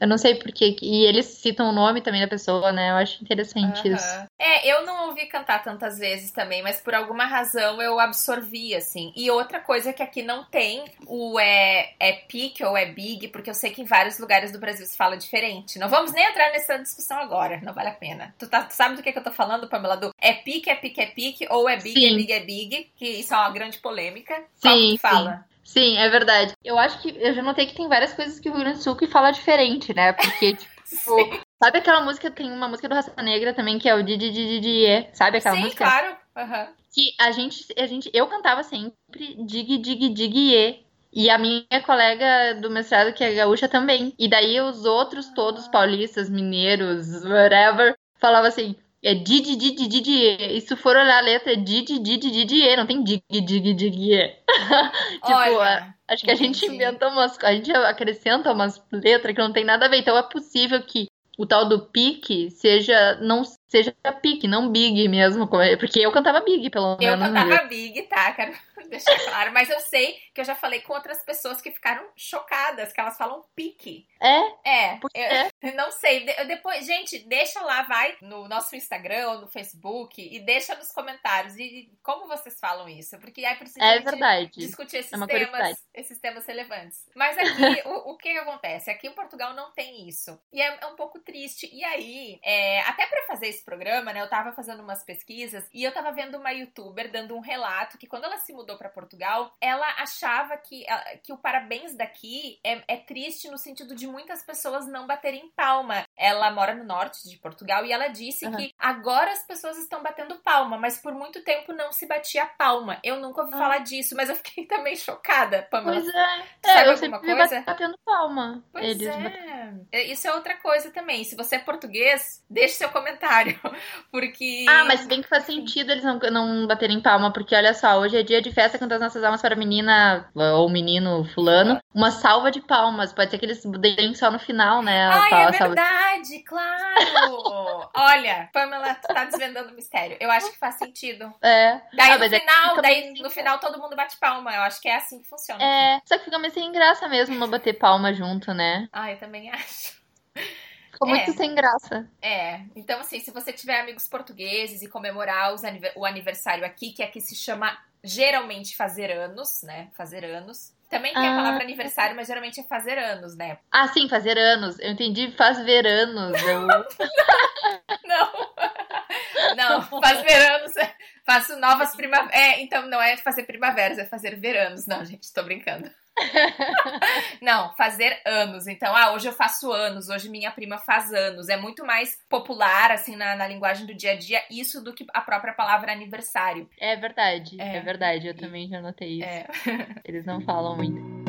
Eu não sei porquê. E eles citam o nome também da pessoa, né? Eu acho interessante uhum. isso. É, eu não ouvi cantar tantas vezes também, mas por alguma razão eu absorvi, assim. E outra coisa que aqui não tem, o é, é pique ou é big, porque eu sei que em vários lugares do Brasil se fala diferente. Não vamos nem entrar nessa discussão agora, não vale a pena. Tu, tá, tu sabe do que, que eu tô falando, Pamela? Do é pique, é pique, é pique, ou é big, é sim. é big, é big, que isso é uma grande polêmica. Sim, Qual que fala? Sim. Sim, é verdade. Eu acho que eu já notei que tem várias coisas que o Rio Grande do Sul que fala diferente, né? Porque, tipo, sabe aquela música, tem uma música do Raça Negra também, que é o Didi Didi Didi, sabe aquela Sim, música? Sim, claro. Uhum. Que a gente, a gente, eu cantava sempre Dig Dig Dig E. E a minha colega do mestrado, que é gaúcha, também. E daí os outros todos, paulistas, mineiros, whatever, falava assim, É Didi, Didi, Didi. E se for olhar a letra, é Didi, Didi, Didi, não tem Dig, Dig, Dig. tipo, Olha, acho que a gente entendi. inventa umas. A gente acrescenta umas letras que não tem nada a ver. Então é possível que o tal do pique seja. não seja pique, não big mesmo. é- Porque eu cantava big, pelo Eu menos. né? cantava Big, tá? Quero deixar claro. Mas eu sei que eu já falei com outras pessoas que ficaram chocadas, que elas falam pique. É, É, eu não sei. De- depois, gente, deixa lá, vai no nosso Instagram ou no Facebook e deixa nos comentários e como vocês falam isso, porque aí precisa é gente verdade. discutir esses É temas, esses temas relevantes. Mas aqui, o, o que que acontece? Aqui em Portugal não tem isso. E é, é um pouco triste. E aí, é, até pra fazer esse programa, né, eu tava fazendo umas pesquisas e eu tava vendo uma youtuber dando um relato que quando ela se mudou pra Portugal, ela achava que, que o parabéns daqui é, é triste no sentido de muitas pessoas não baterem palma. Ela mora no norte de Portugal e ela disse Aham. que agora as pessoas estão batendo palma, mas por muito tempo não se batia palma. Eu nunca ouvi Ah. falar disso, mas eu fiquei também chocada, Pamela. Pois é. Tu sabe é eu sempre coisa? batendo palma. Pois Eles é. É, Isso é outra coisa também. Se você é português, deixe seu comentário. Porque. Ah, mas bem que faz sentido eles não, não baterem palma, porque olha só, hoje é dia de festa cantar as nossas almas para a menina ou menino fulano. Uma salva de palmas. Pode ser que eles deem só no final, né? Ai, é a salva de- verdade, claro! Olha, Pamela, tu tá desvendando o mistério. Eu acho que faz sentido. É. Daí Ah, no é final, fica daí no final todo mundo bate palma. Eu acho que é assim que funciona. É, só que fica meio sem graça mesmo não bater palma junto, né? Ah, eu também acho. Ficou muito É. sem graça. É, então assim, se você tiver amigos portugueses e comemorar os o aniversário aqui, que aqui se chama geralmente fazer anos, né? Fazer anos. Também tem a Ah. palavra aniversário, mas geralmente é fazer anos, né? Ah, sim, fazer anos. Eu entendi, faz veranos. Eu... Não. Não, faz veranos. Faço novas primaveras. É, então não é fazer primaveras, é fazer veranos. Não, gente, tô brincando. Não, fazer anos. Então, ah, hoje eu faço anos, hoje minha prima faz anos. É muito mais popular, assim, na, na linguagem do dia a dia, isso do que a própria palavra aniversário. É verdade, É. é, verdade. Eu também já notei isso. É. Eles não falam muito.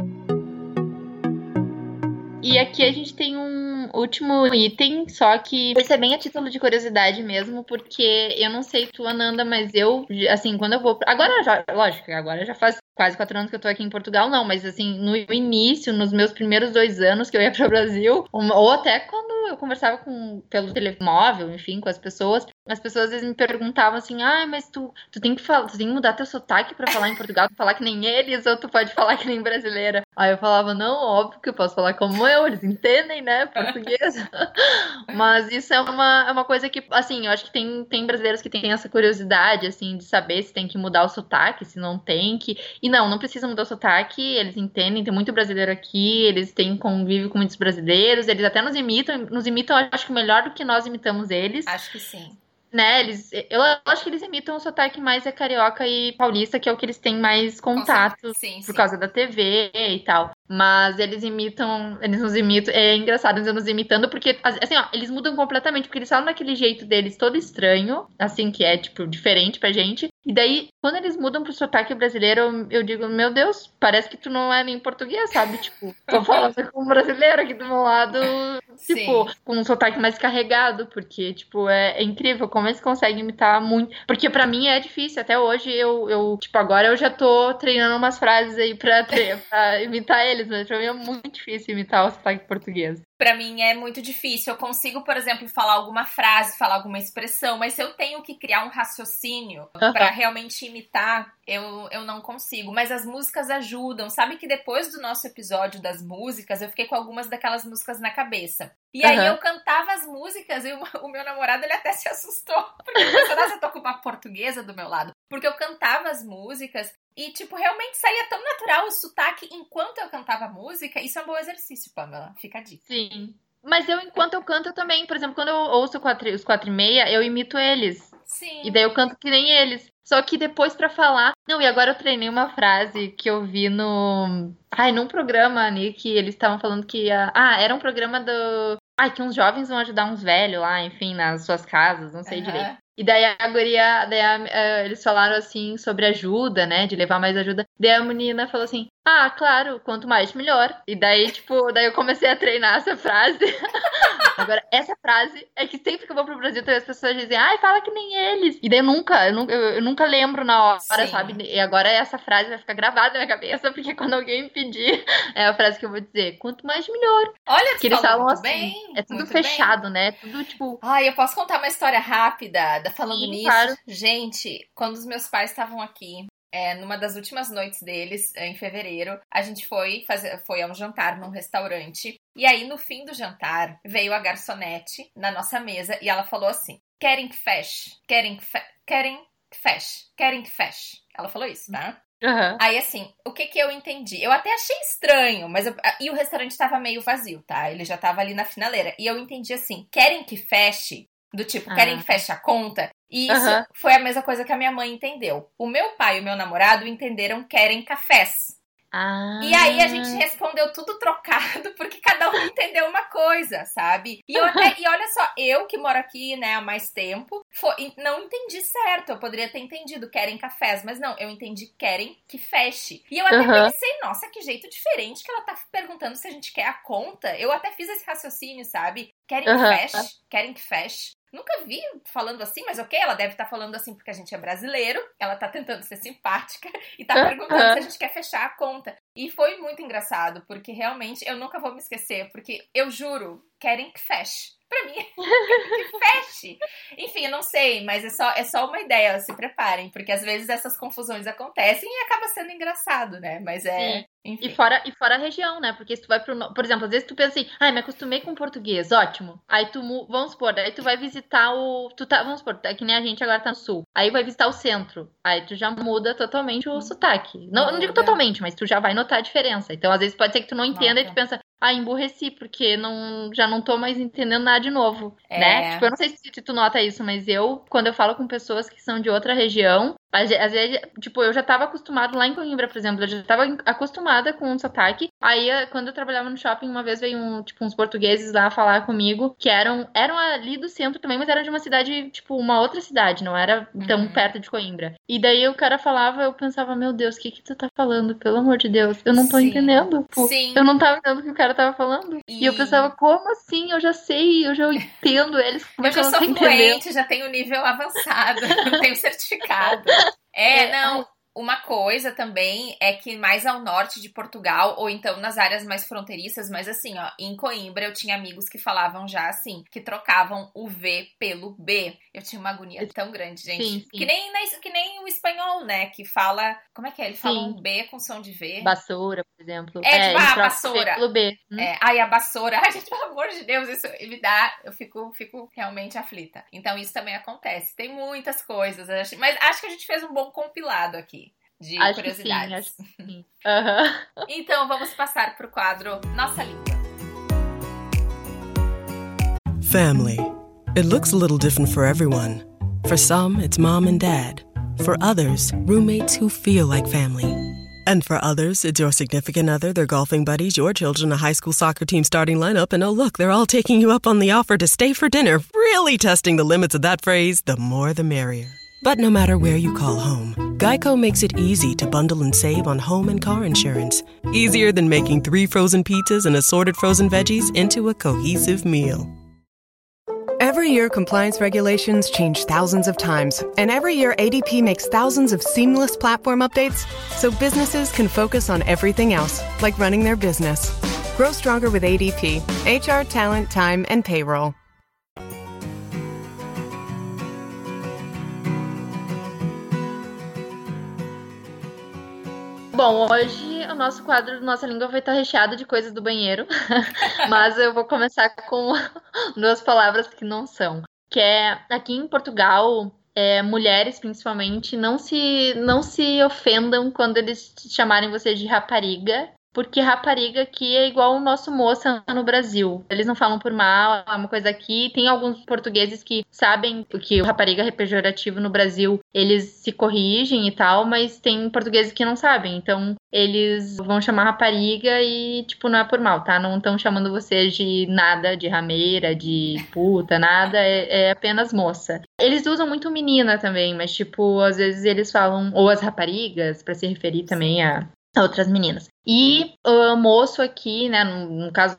E aqui a gente tem um último item, só que esse é bem a título de curiosidade mesmo, porque eu não sei tu, Ananda, mas eu, assim, quando eu vou. Agora já, lógico, agora já faz quase quatro anos que eu tô aqui em Portugal, não, mas assim, no início, nos meus primeiros dois anos que eu ia para o Brasil, ou até quando eu conversava com, pelo telemóvel, enfim, com as pessoas, as pessoas às vezes me perguntavam assim, ah, mas tu, tu tem que falar, tu tem que mudar teu sotaque pra falar em Portugal, tu falar que nem eles, ou tu pode falar que nem brasileira. Aí eu falava, não, óbvio que eu posso falar como eu, eles entendem, né, português. Mas isso é uma, é uma coisa que, assim, eu acho que tem, tem brasileiros que têm essa curiosidade, assim, de saber se tem que mudar o sotaque, se não tem que. E não, não precisa mudar o sotaque, eles entendem, tem muito brasileiro aqui, eles têm convívio com muitos brasileiros, eles até nos imitam, nos imitam, acho que melhor do que nós imitamos eles Acho que sim. Né, eles, eu acho que eles imitam o sotaque mais é carioca e paulista, que é o que eles têm mais contato Sim, por sim. causa da TV e tal. Mas eles imitam, eles nos imitam, é engraçado eles nos imitando, porque, assim, ó, eles mudam completamente, porque eles falam daquele jeito deles todo estranho, assim, que é, tipo, diferente pra gente. E daí, quando eles mudam pro sotaque brasileiro, eu, eu digo, meu Deus, parece que tu não é nem português, sabe? Tipo, tô falando com um brasileiro aqui do meu lado, tipo, Sim. com um sotaque mais carregado, porque, tipo, é, é incrível como eles conseguem imitar muito. Porque pra mim é difícil, até hoje eu, eu tipo, agora eu já tô treinando umas frases aí pra, pra imitar eles, mas pra mim é muito difícil imitar o sotaque português. Pra mim é muito difícil. Eu consigo, por exemplo, falar alguma frase, falar alguma expressão, mas se eu tenho que criar um raciocínio Aham. pra realmente imitar, eu, eu não consigo. Mas as músicas ajudam. Sabe que depois do nosso episódio das músicas, eu fiquei com algumas daquelas músicas na cabeça. E aí eu cantava as músicas e o, o meu namorado ele até se assustou. Porque ele pensou, nossa, eu tô com uma portuguesa do meu lado. Porque eu cantava as músicas e, tipo, realmente saía tão natural o sotaque enquanto eu cantava a música. Isso é um bom exercício, Pamela. Fica a dica. Sim. Mas eu, enquanto eu canto, eu também, por exemplo, quando eu ouço quatro- os quatro e meia, eu imito eles. Sim. E daí eu canto que nem eles. Só que depois pra falar. Não, e agora eu treinei uma frase que eu vi no. Ai, num programa, ali, que eles estavam falando que. ia- Ah, era um programa do. Ai, que uns jovens vão ajudar uns velhos lá, enfim, nas suas casas, não sei Aham. direito. E daí a guria, daí a- eh, eles falaram assim sobre ajuda, né? De levar mais ajuda. Daí a menina falou assim: Ah, claro, quanto mais melhor. E daí, tipo, daí eu comecei a treinar essa frase. Agora, essa frase é que sempre que eu vou pro Brasil, as pessoas dizem, ai, fala que nem eles. E daí eu nunca, eu, nunca, eu, nunca lembro na hora, Sim. sabe? E agora essa frase vai ficar gravada na minha cabeça, porque quando alguém me pedir, é a frase que eu vou dizer, quanto mais melhor. Olha, que eles falam assim, bem, é tudo fechado, bem. né? Tudo tipo. Ai, eu posso contar uma história rápida falando Sim, nisso? Claro. Gente, quando os meus pais estavam aqui, é, numa das últimas noites deles, em fevereiro, a gente foi fazer, foi a um jantar num restaurante. E aí, no fim do jantar, veio a garçonete na nossa mesa e ela falou assim: querem que feche? Querem que, fe querem que feche? Querem que feche? Ela falou isso, tá? Uhum. Aí, assim, o que que eu entendi? Eu até achei estranho, mas eu, e o restaurante estava meio vazio, tá? Ele já estava ali na finaleira. E eu entendi assim: querem que feche? Do tipo, querem ah. que feche a conta? E isso uhum. foi a mesma coisa que a minha mãe entendeu. O meu pai e o meu namorado entenderam querem cafés. Ah. E aí a gente respondeu tudo trocado, porque cada um entendeu uma coisa, sabe? E, até, e olha só, eu que moro aqui, né, há mais tempo, foi, não entendi certo. Eu poderia ter entendido querem cafés, mas não, eu entendi querem que feche. E eu até uhum. pensei, nossa, que jeito diferente que ela tá perguntando se a gente quer a conta. Eu até fiz esse raciocínio, sabe? Querem uhum. que feche? Querem que feche? Nunca vi falando assim, mas ok, ela deve estar tá falando assim porque a gente é brasileiro, ela tá tentando ser simpática e tá perguntando se a gente quer fechar a conta. E foi muito engraçado, porque realmente eu nunca vou me esquecer, porque eu juro, querem que feche. Pra mim, que feche. Enfim, eu não sei, mas é só, é só uma ideia, se preparem, porque às vezes essas confusões acontecem e acaba sendo engraçado, né? Mas é. E fora, e fora a região, né? Porque se tu vai pro. Por exemplo, às vezes tu pensa assim, ai, ah, me acostumei com português, ótimo. Aí tu, vamos supor, aí tu vai visitar o. Tu tá, vamos supor, é que nem a gente agora tá no sul. Aí vai visitar o centro. Aí tu já muda totalmente o hum. sotaque. Não, não digo totalmente, mas tu já vai notar a diferença. Então, às vezes pode ser que tu não entenda Nota. e tu pensa, ah, emburreci, porque não, já não tô mais entendendo nada de novo, é. né? Tipo, eu não sei se tu nota isso, mas eu, quando eu falo com pessoas que são de outra região, às vezes, tipo, eu já tava acostumado lá em Coimbra, por exemplo, eu já tava acostumada com o sotaque. Aí, quando eu trabalhava no shopping, uma vez veio um, tipo, uns portugueses lá falar comigo, que eram, eram ali do centro também, mas eram de uma cidade, tipo, uma outra cidade, não era tão uhum. perto de Coimbra. E daí o cara falava, eu pensava, meu Deus, o que que tu tá falando? Pelo amor de Deus, eu não tô Sim. entendendo. Tipo, Sim. Eu não tava entendendo o que o cara tava falando. E... e eu pensava, como assim? Eu já sei, eu já entendo eles. Como eu já eu sou fluente, já tenho nível avançado, tenho certificado. É, é, não. Uma coisa também é que mais ao norte de Portugal, ou então nas áreas mais fronteiriças, mas assim, ó, em Coimbra eu tinha amigos que falavam já assim, que trocavam o V pelo B. Eu tinha uma agonia tão grande, gente. Sim, sim. Que, nem, que nem o espanhol, né? Que fala. Como é que é? Ele fala um B com som de V. Vassoura, por exemplo. É, é tipo, ah, a vassoura. Pelo B. Hum? É, ai, a vassoura. Ai, gente, pelo amor de Deus, isso me dá. Eu fico, fico realmente aflita. Então isso também acontece. Tem muitas coisas, mas acho que a gente fez um bom compilado aqui de acho curiosidades. Que sim, que sim. Uhum. então vamos passar para o quadro Nossa Língua. Family. It looks a little different for everyone. For some, it's mom and dad. For others, roommates who feel like family. And for others, it's your significant other, their golfing buddies, your children, a high school soccer team starting lineup, and oh, look, they're all taking you up on the offer to stay for dinner, really testing the limits of that phrase the more the merrier. But no matter where you call home, Geico makes it easy to bundle and save on home and car insurance. Easier than making three frozen pizzas and assorted frozen veggies into a cohesive meal. Every year, compliance regulations change thousands of times, and every year, ADP makes thousands of seamless platform updates so businesses can focus on everything else, like running their business. Grow stronger with ADP HR, talent, time, and payroll. Bom, hoje o nosso quadro Nossa Língua vai estar recheado de coisas do banheiro, mas eu vou começar com duas palavras que não são. Que é aqui em Portugal, é, mulheres principalmente não se não se ofendam quando eles chamarem você de rapariga porque rapariga aqui é igual o nosso moça no Brasil. Eles não falam por mal, é uma coisa aqui. Tem alguns portugueses que sabem que o rapariga é pejorativo no Brasil, eles se corrigem e tal, mas tem portugueses que não sabem. Então, eles vão chamar rapariga e, tipo, não é por mal, tá? Não estão chamando você de nada, de rameira, de puta, nada, é, é apenas moça. Eles usam muito menina também, mas, tipo, às vezes eles falam, ou as raparigas, para se referir também a outras meninas. E uh, moço aqui, né, no, no, caso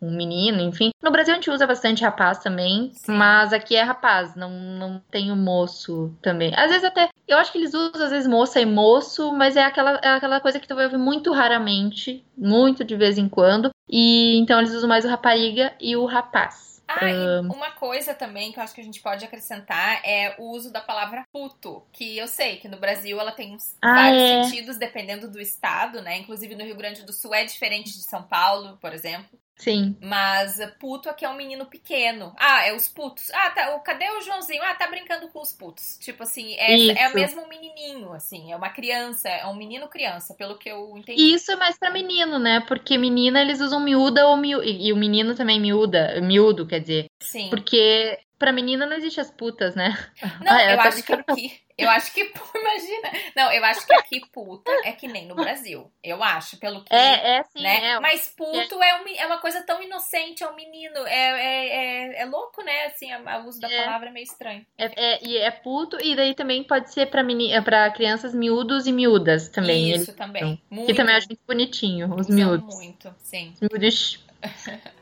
um menino, enfim. No Brasil a gente usa bastante rapaz também, Sim. mas aqui é rapaz, não, não tem o moço também. Às vezes até, eu acho que eles usam às vezes moça e moço, mas é aquela, é aquela coisa que tu vai ouvir muito raramente, muito de vez em quando. E então eles usam mais o rapariga e o rapaz. Ah, um... uma coisa também que eu acho que a gente pode acrescentar é o uso da palavra puto, que eu sei que no Brasil ela tem ah, vários é. sentidos dependendo do estado, né? Inclusive no Rio Grande do Sul é diferente de São Paulo, por exemplo. Sim. Mas puto aqui é um menino pequeno. Ah, é os putos. Ah, tá. Cadê o Joãozinho? Ah, tá brincando com os putos. Tipo assim, é, é mesmo um menininho, assim. É uma criança, é um menino criança, pelo que eu entendi. Isso é mais pra menino, né? Porque menina eles usam miúda ou miúda. E o menino também miúda, miúdo, quer dizer. Sim. Porque pra menina não existe as putas, né? Não, ah, eu acho que aqui. Eu acho que, imagina. Não, eu acho que aqui puta é que nem no Brasil. Eu acho, pelo que. É, é sim. Né? É. Mas puto é. É, um, é, uma coisa tão inocente, é um menino. É, é, é, é louco, né? Assim, o uso da é. palavra é meio estranho. É, é, e é puto, e daí também pode ser pra, meni, pra crianças miúdos e miúdas também. Isso também. Muito. Que também acho muito bonitinho, os Usam miúdos. Muito, sim. Os miúdos.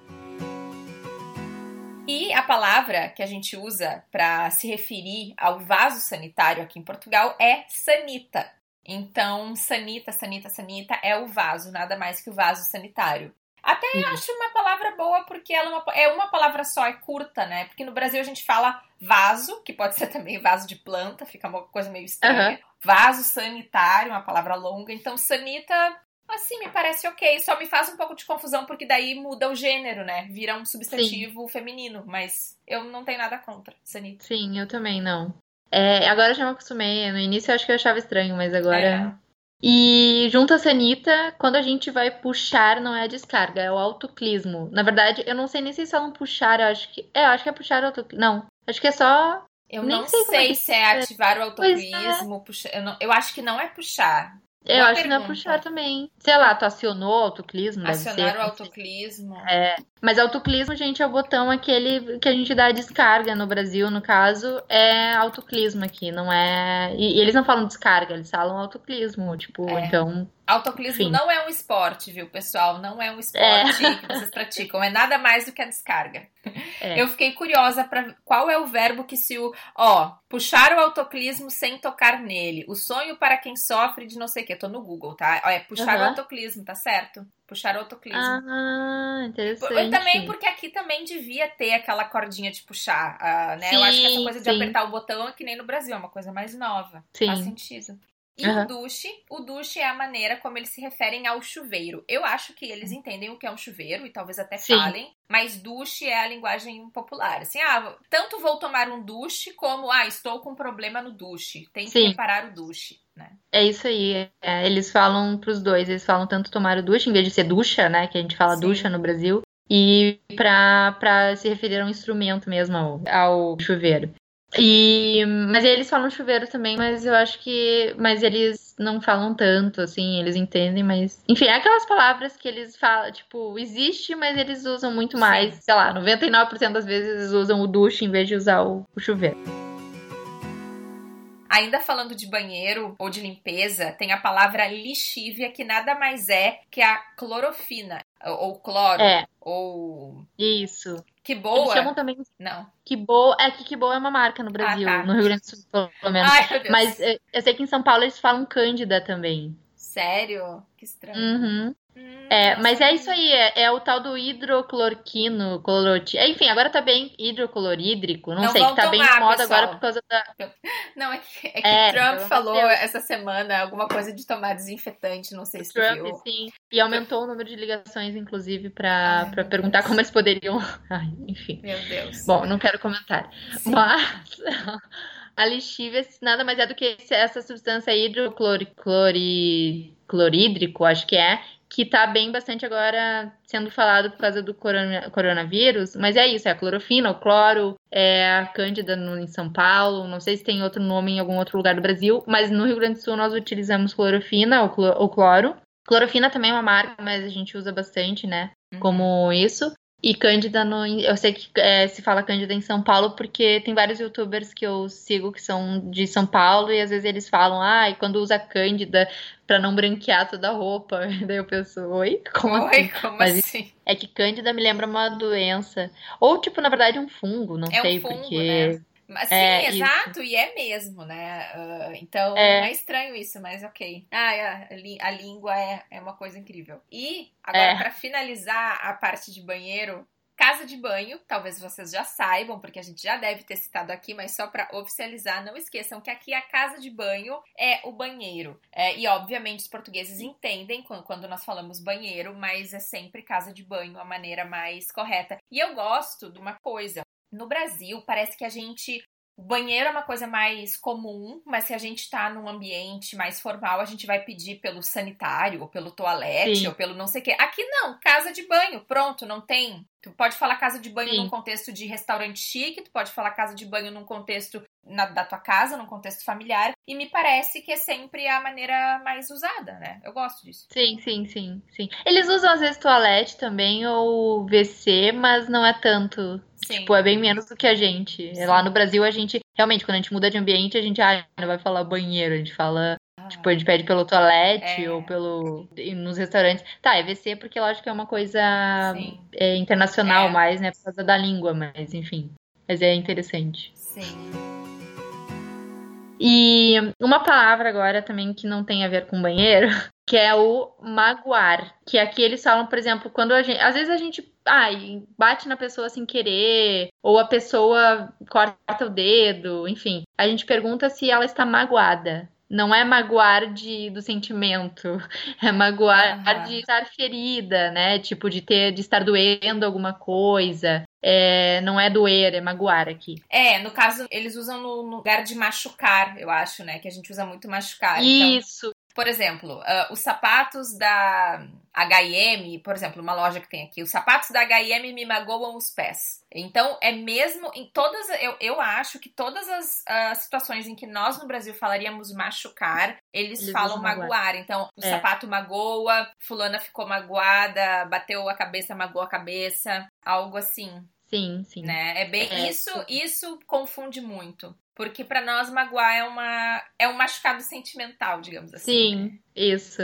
E a palavra que a gente usa para se referir ao vaso sanitário aqui em Portugal é sanita. Então, sanita, sanita, sanita é o vaso, nada mais que o vaso sanitário. Até uhum. acho uma palavra boa porque ela é uma, é uma palavra só, é curta, né? Porque no Brasil a gente fala vaso, que pode ser também vaso de planta, fica uma coisa meio estranha. Uhum. Vaso sanitário, uma palavra longa. Então, sanita Assim, me parece ok. Só me faz um pouco de confusão, porque daí muda o gênero, né? Vira um substantivo Sim. feminino. Mas eu não tenho nada contra, Sanita. Sim, eu também não. É, agora já me acostumei. No início eu acho que eu achava estranho, mas agora. É. E junto a sanita, quando a gente vai puxar, não é a descarga, é o autoclismo. Na verdade, eu não sei nem se eles falam puxar, eu acho que. É, eu acho que é puxar o autoclismo. Não, acho que é só. Eu nem não sei, é sei é se é ativar o autoclismo, é. puxar. Eu, não, eu acho que não é puxar. Eu Boa acho pergunta. que não é puxar também. Sei lá, tu acionou o autoclismo? Acionar o autoclismo. É. Mas autoclismo, gente, é o botão aquele que a gente dá a descarga no Brasil, no caso, é autoclismo aqui, não é. E, e eles não falam descarga, eles falam autoclismo, tipo, é. então. Autoclismo não é um esporte, viu, pessoal? Não é um esporte é. que vocês praticam. É nada mais do que a descarga. É. Eu fiquei curiosa para qual é o verbo que se o. Ó, puxar o autoclismo sem tocar nele. O sonho para quem sofre de não sei o que. Tô no Google, tá? É puxar uhum. o autoclismo, tá certo? Puxar o autoclismo. Ah, interessante. também porque aqui também devia ter aquela cordinha de puxar, uh, né? Sim, Eu acho que essa coisa sim. de apertar o botão é que nem no Brasil, é uma coisa mais nova. Sim. Faz sentido. E uhum. o duche, o duche é a maneira como eles se referem ao chuveiro. Eu acho que eles entendem o que é um chuveiro e talvez até Sim. falem, mas duche é a linguagem popular. Assim, ah, tanto vou tomar um duche como, ah, estou com um problema no duche. Tem que reparar o duche, né? É isso aí. É, eles falam pros dois, eles falam tanto tomar o duche, em vez de ser ducha, né, que a gente fala Sim. ducha no Brasil, e para se referir a um instrumento mesmo, ao, ao chuveiro. E, mas eles falam chuveiro também, mas eu acho que. Mas eles não falam tanto, assim, eles entendem, mas. Enfim, é aquelas palavras que eles falam, tipo, existe, mas eles usam muito mais. Sim. Sei lá, 99% das vezes eles usam o duche em vez de usar o, o chuveiro. Ainda falando de banheiro ou de limpeza, tem a palavra lixívia, que nada mais é que a clorofina, ou cloro, é. ou... Isso. Que boa. Eles chamam também. Não. Que boa. É que que boa é uma marca no Brasil, ah, tá. no Rio Grande do Sul, pelo menos. Ai, Mas eh, eu sei que em São Paulo eles falam Cândida também. Sério? Que estranho. Uhum. Hum, é, mas é isso aí, é, é, o tal do hidroclorquino, cloroti... Enfim, agora tá bem hidroclorídrico, não, não sei, que tá bem na moda agora por causa da. Não, é que, é que é, Trump falou Deus. essa semana alguma coisa de tomar desinfetante, não sei se Trump, viu. sim. E aumentou o número de ligações, inclusive, pra, pra perguntar Deus. como eles poderiam. Ai, enfim. Meu Deus. Bom, não quero comentar. Sim. Mas. A lixívia nada mais é do que essa substância hidroclorídrico, acho que é, que tá bem bastante agora sendo falado por causa do corona, coronavírus, mas é isso, é a clorofina, o cloro, é a cândida no, em São Paulo, não sei se tem outro nome em algum outro lugar do Brasil, mas no Rio Grande do Sul nós utilizamos clorofina, o, cloro. Clorofina também é uma marca, mas a gente usa bastante, né, uhum. como isso. E Cândida, no, eu sei que é, se fala Cândida em São Paulo porque tem vários youtubers que eu sigo que são de São Paulo e às vezes eles falam, ah, e quando usa Cândida para não branquear toda a roupa. Daí eu penso, oi? Como oi, assim? como Mas assim? É que Cândida me lembra uma doença. Ou, tipo, na verdade, um fungo, não é sei, um fungo, porque. Né? Sim, é, exato, isso. e é mesmo, né? Uh, então é. é. estranho isso, mas ok. Ah, a, a língua é, é uma coisa incrível. E agora, é. para finalizar a parte de banheiro, Casa de banho, talvez vocês já saibam, porque a gente já deve ter citado aqui, mas só para oficializar, não esqueçam que aqui a casa de banho é o banheiro. É, e obviamente os portugueses entendem quando, quando nós falamos banheiro, mas é sempre casa de banho a maneira mais correta. E eu gosto de uma coisa. No Brasil, parece que a gente o banheiro é uma coisa mais comum, mas se a gente tá num ambiente mais formal, a gente vai pedir pelo sanitário, ou pelo toalete, Sim. ou pelo não sei o quê. Aqui não, casa de banho, pronto, não tem. Tu pode falar casa de banho Sim. num contexto de restaurante chique, tu pode falar casa de banho num contexto na, da tua casa, num contexto familiar, e me parece que é sempre a maneira mais usada, né? Eu gosto disso. Sim, sim, sim, sim. Eles usam às vezes toalete também, ou WC, mas não é tanto Sim. Tipo, é bem menos do que a gente. Sim. Lá no Brasil, a gente, realmente, quando a gente muda de ambiente, a gente ah, não vai falar banheiro, a gente fala. Ah. Tipo, a gente pede pelo toalete é. ou pelo. nos restaurantes. Tá, é VC porque lógico que é uma coisa é, internacional é. mais, né? Por causa da língua, mas enfim. Mas é interessante. Sim. E uma palavra agora também que não tem a ver com banheiro, que é o magoar. Que aqui eles falam, por exemplo, quando a gente. Às vezes a gente ai, bate na pessoa sem querer, ou a pessoa corta o dedo, enfim. A gente pergunta se ela está magoada. Não é magoar de, do sentimento, é magoar uhum. de estar ferida, né? Tipo, de ter, de estar doendo alguma coisa. É, não é doer, é magoar aqui. É, no caso, eles usam no lugar de machucar, eu acho, né? Que a gente usa muito machucar. Então Isso, então... Por exemplo, uh, os sapatos da H&M, por exemplo, uma loja que tem aqui, os sapatos da H&M me magoam os pés. Então, é mesmo em todas, eu, eu acho que todas as uh, situações em que nós no Brasil falaríamos machucar, eles, eles falam magoar. magoar. Então, o é. sapato magoa, fulana ficou magoada, bateu a cabeça, magoou a cabeça, algo assim. Sim, sim. Né? É bem é, isso, isso confunde muito. Porque para nós magoar é uma é um machucado sentimental, digamos assim. Sim, né? isso.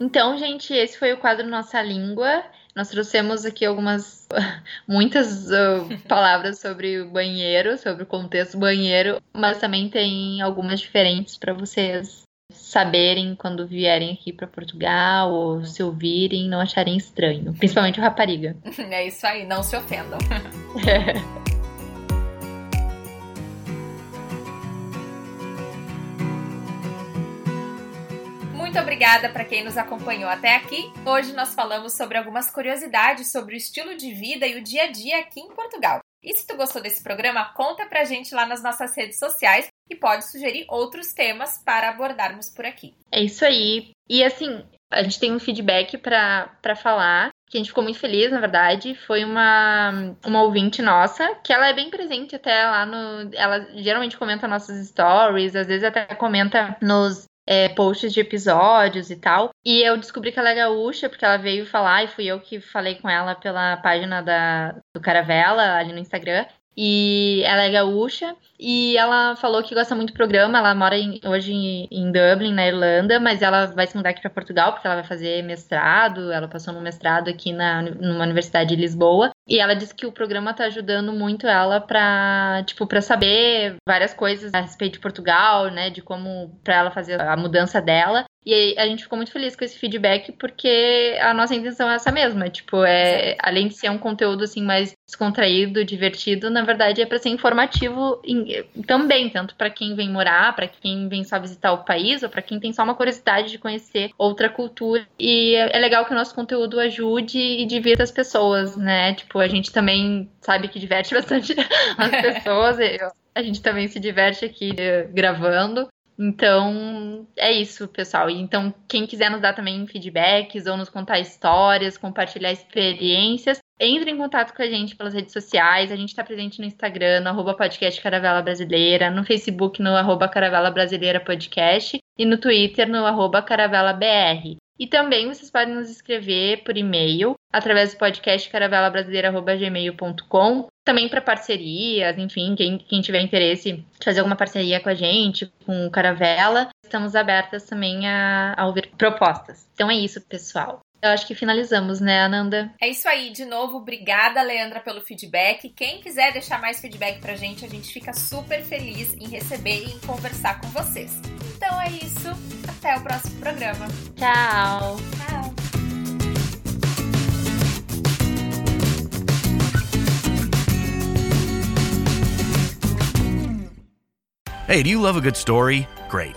Então, gente, esse foi o quadro Nossa Língua. Nós trouxemos aqui algumas, muitas uh, palavras sobre o banheiro, sobre o contexto banheiro, mas também tem algumas diferentes para vocês saberem quando vierem aqui para Portugal ou se ouvirem, não acharem estranho, principalmente o rapariga. É isso aí, não se ofendam. Muito obrigada para quem nos acompanhou até aqui. Hoje nós falamos sobre algumas curiosidades sobre o estilo de vida e o dia a dia aqui em Portugal. E se tu gostou desse programa, conta pra gente lá nas nossas redes sociais e pode sugerir outros temas para abordarmos por aqui. É isso aí. E assim, a gente tem um feedback para falar que a gente ficou muito feliz, na verdade, foi uma, uma ouvinte nossa, que ela é bem presente até lá no. Ela geralmente comenta nossas stories, às vezes até comenta nos é, posts de episódios e tal. E eu descobri que ela é gaúcha, porque ela veio falar, e fui eu que falei com ela pela página da, do Caravela ali no Instagram. E ela é gaúcha e ela falou que gosta muito do programa. Ela mora em, hoje em, em, Dublin, na Irlanda, mas ela vai se mudar aqui para Portugal porque ela vai fazer mestrado. Ela passou no mestrado aqui na, numa universidade de Lisboa. E ela disse que o programa tá ajudando muito ela para tipo, para saber várias coisas a respeito de Portugal, né, de como para ela fazer a mudança dela. E a gente ficou muito feliz com esse feedback, porque a nossa intenção é essa mesma. Tipo, é, além de ser um conteúdo assim mais descontraído, divertido, na verdade é para ser informativo em, também, tanto para quem vem morar, para quem vem só visitar o país, ou para quem tem só uma curiosidade de conhecer outra cultura. E é, é legal que o nosso conteúdo ajude e divirta as pessoas, né? Tipo, a gente também sabe que diverte bastante as pessoas. a gente também se diverte aqui eh, gravando. Então, é isso, pessoal. Então, quem quiser nos dar também feedbacks ou nos contar histórias, compartilhar experiências, entre em contato com a gente pelas redes sociais. A gente está presente no Instagram, no arroba podcast Caravela Brasileira, no Facebook, no arroba Caravela Brasileira Podcast. e no Twitter no arroba caravelabr. E também vocês podem nos escrever por e-mail através do podcast caravelabrasileira.gmail.com. Também para parcerias, enfim, quem, quem tiver interesse de fazer alguma parceria com a gente, com o Caravela, estamos abertas também a, a ouvir propostas. Então é isso, pessoal. Eu acho que finalizamos, né, Ananda? É isso aí. De novo, obrigada, Leandra, pelo feedback. Quem quiser deixar mais feedback pra gente, a gente fica super feliz em receber e em conversar com vocês. Então é isso. Até o próximo programa. Tchau. Tchau. Hey, do you love a good story? Great.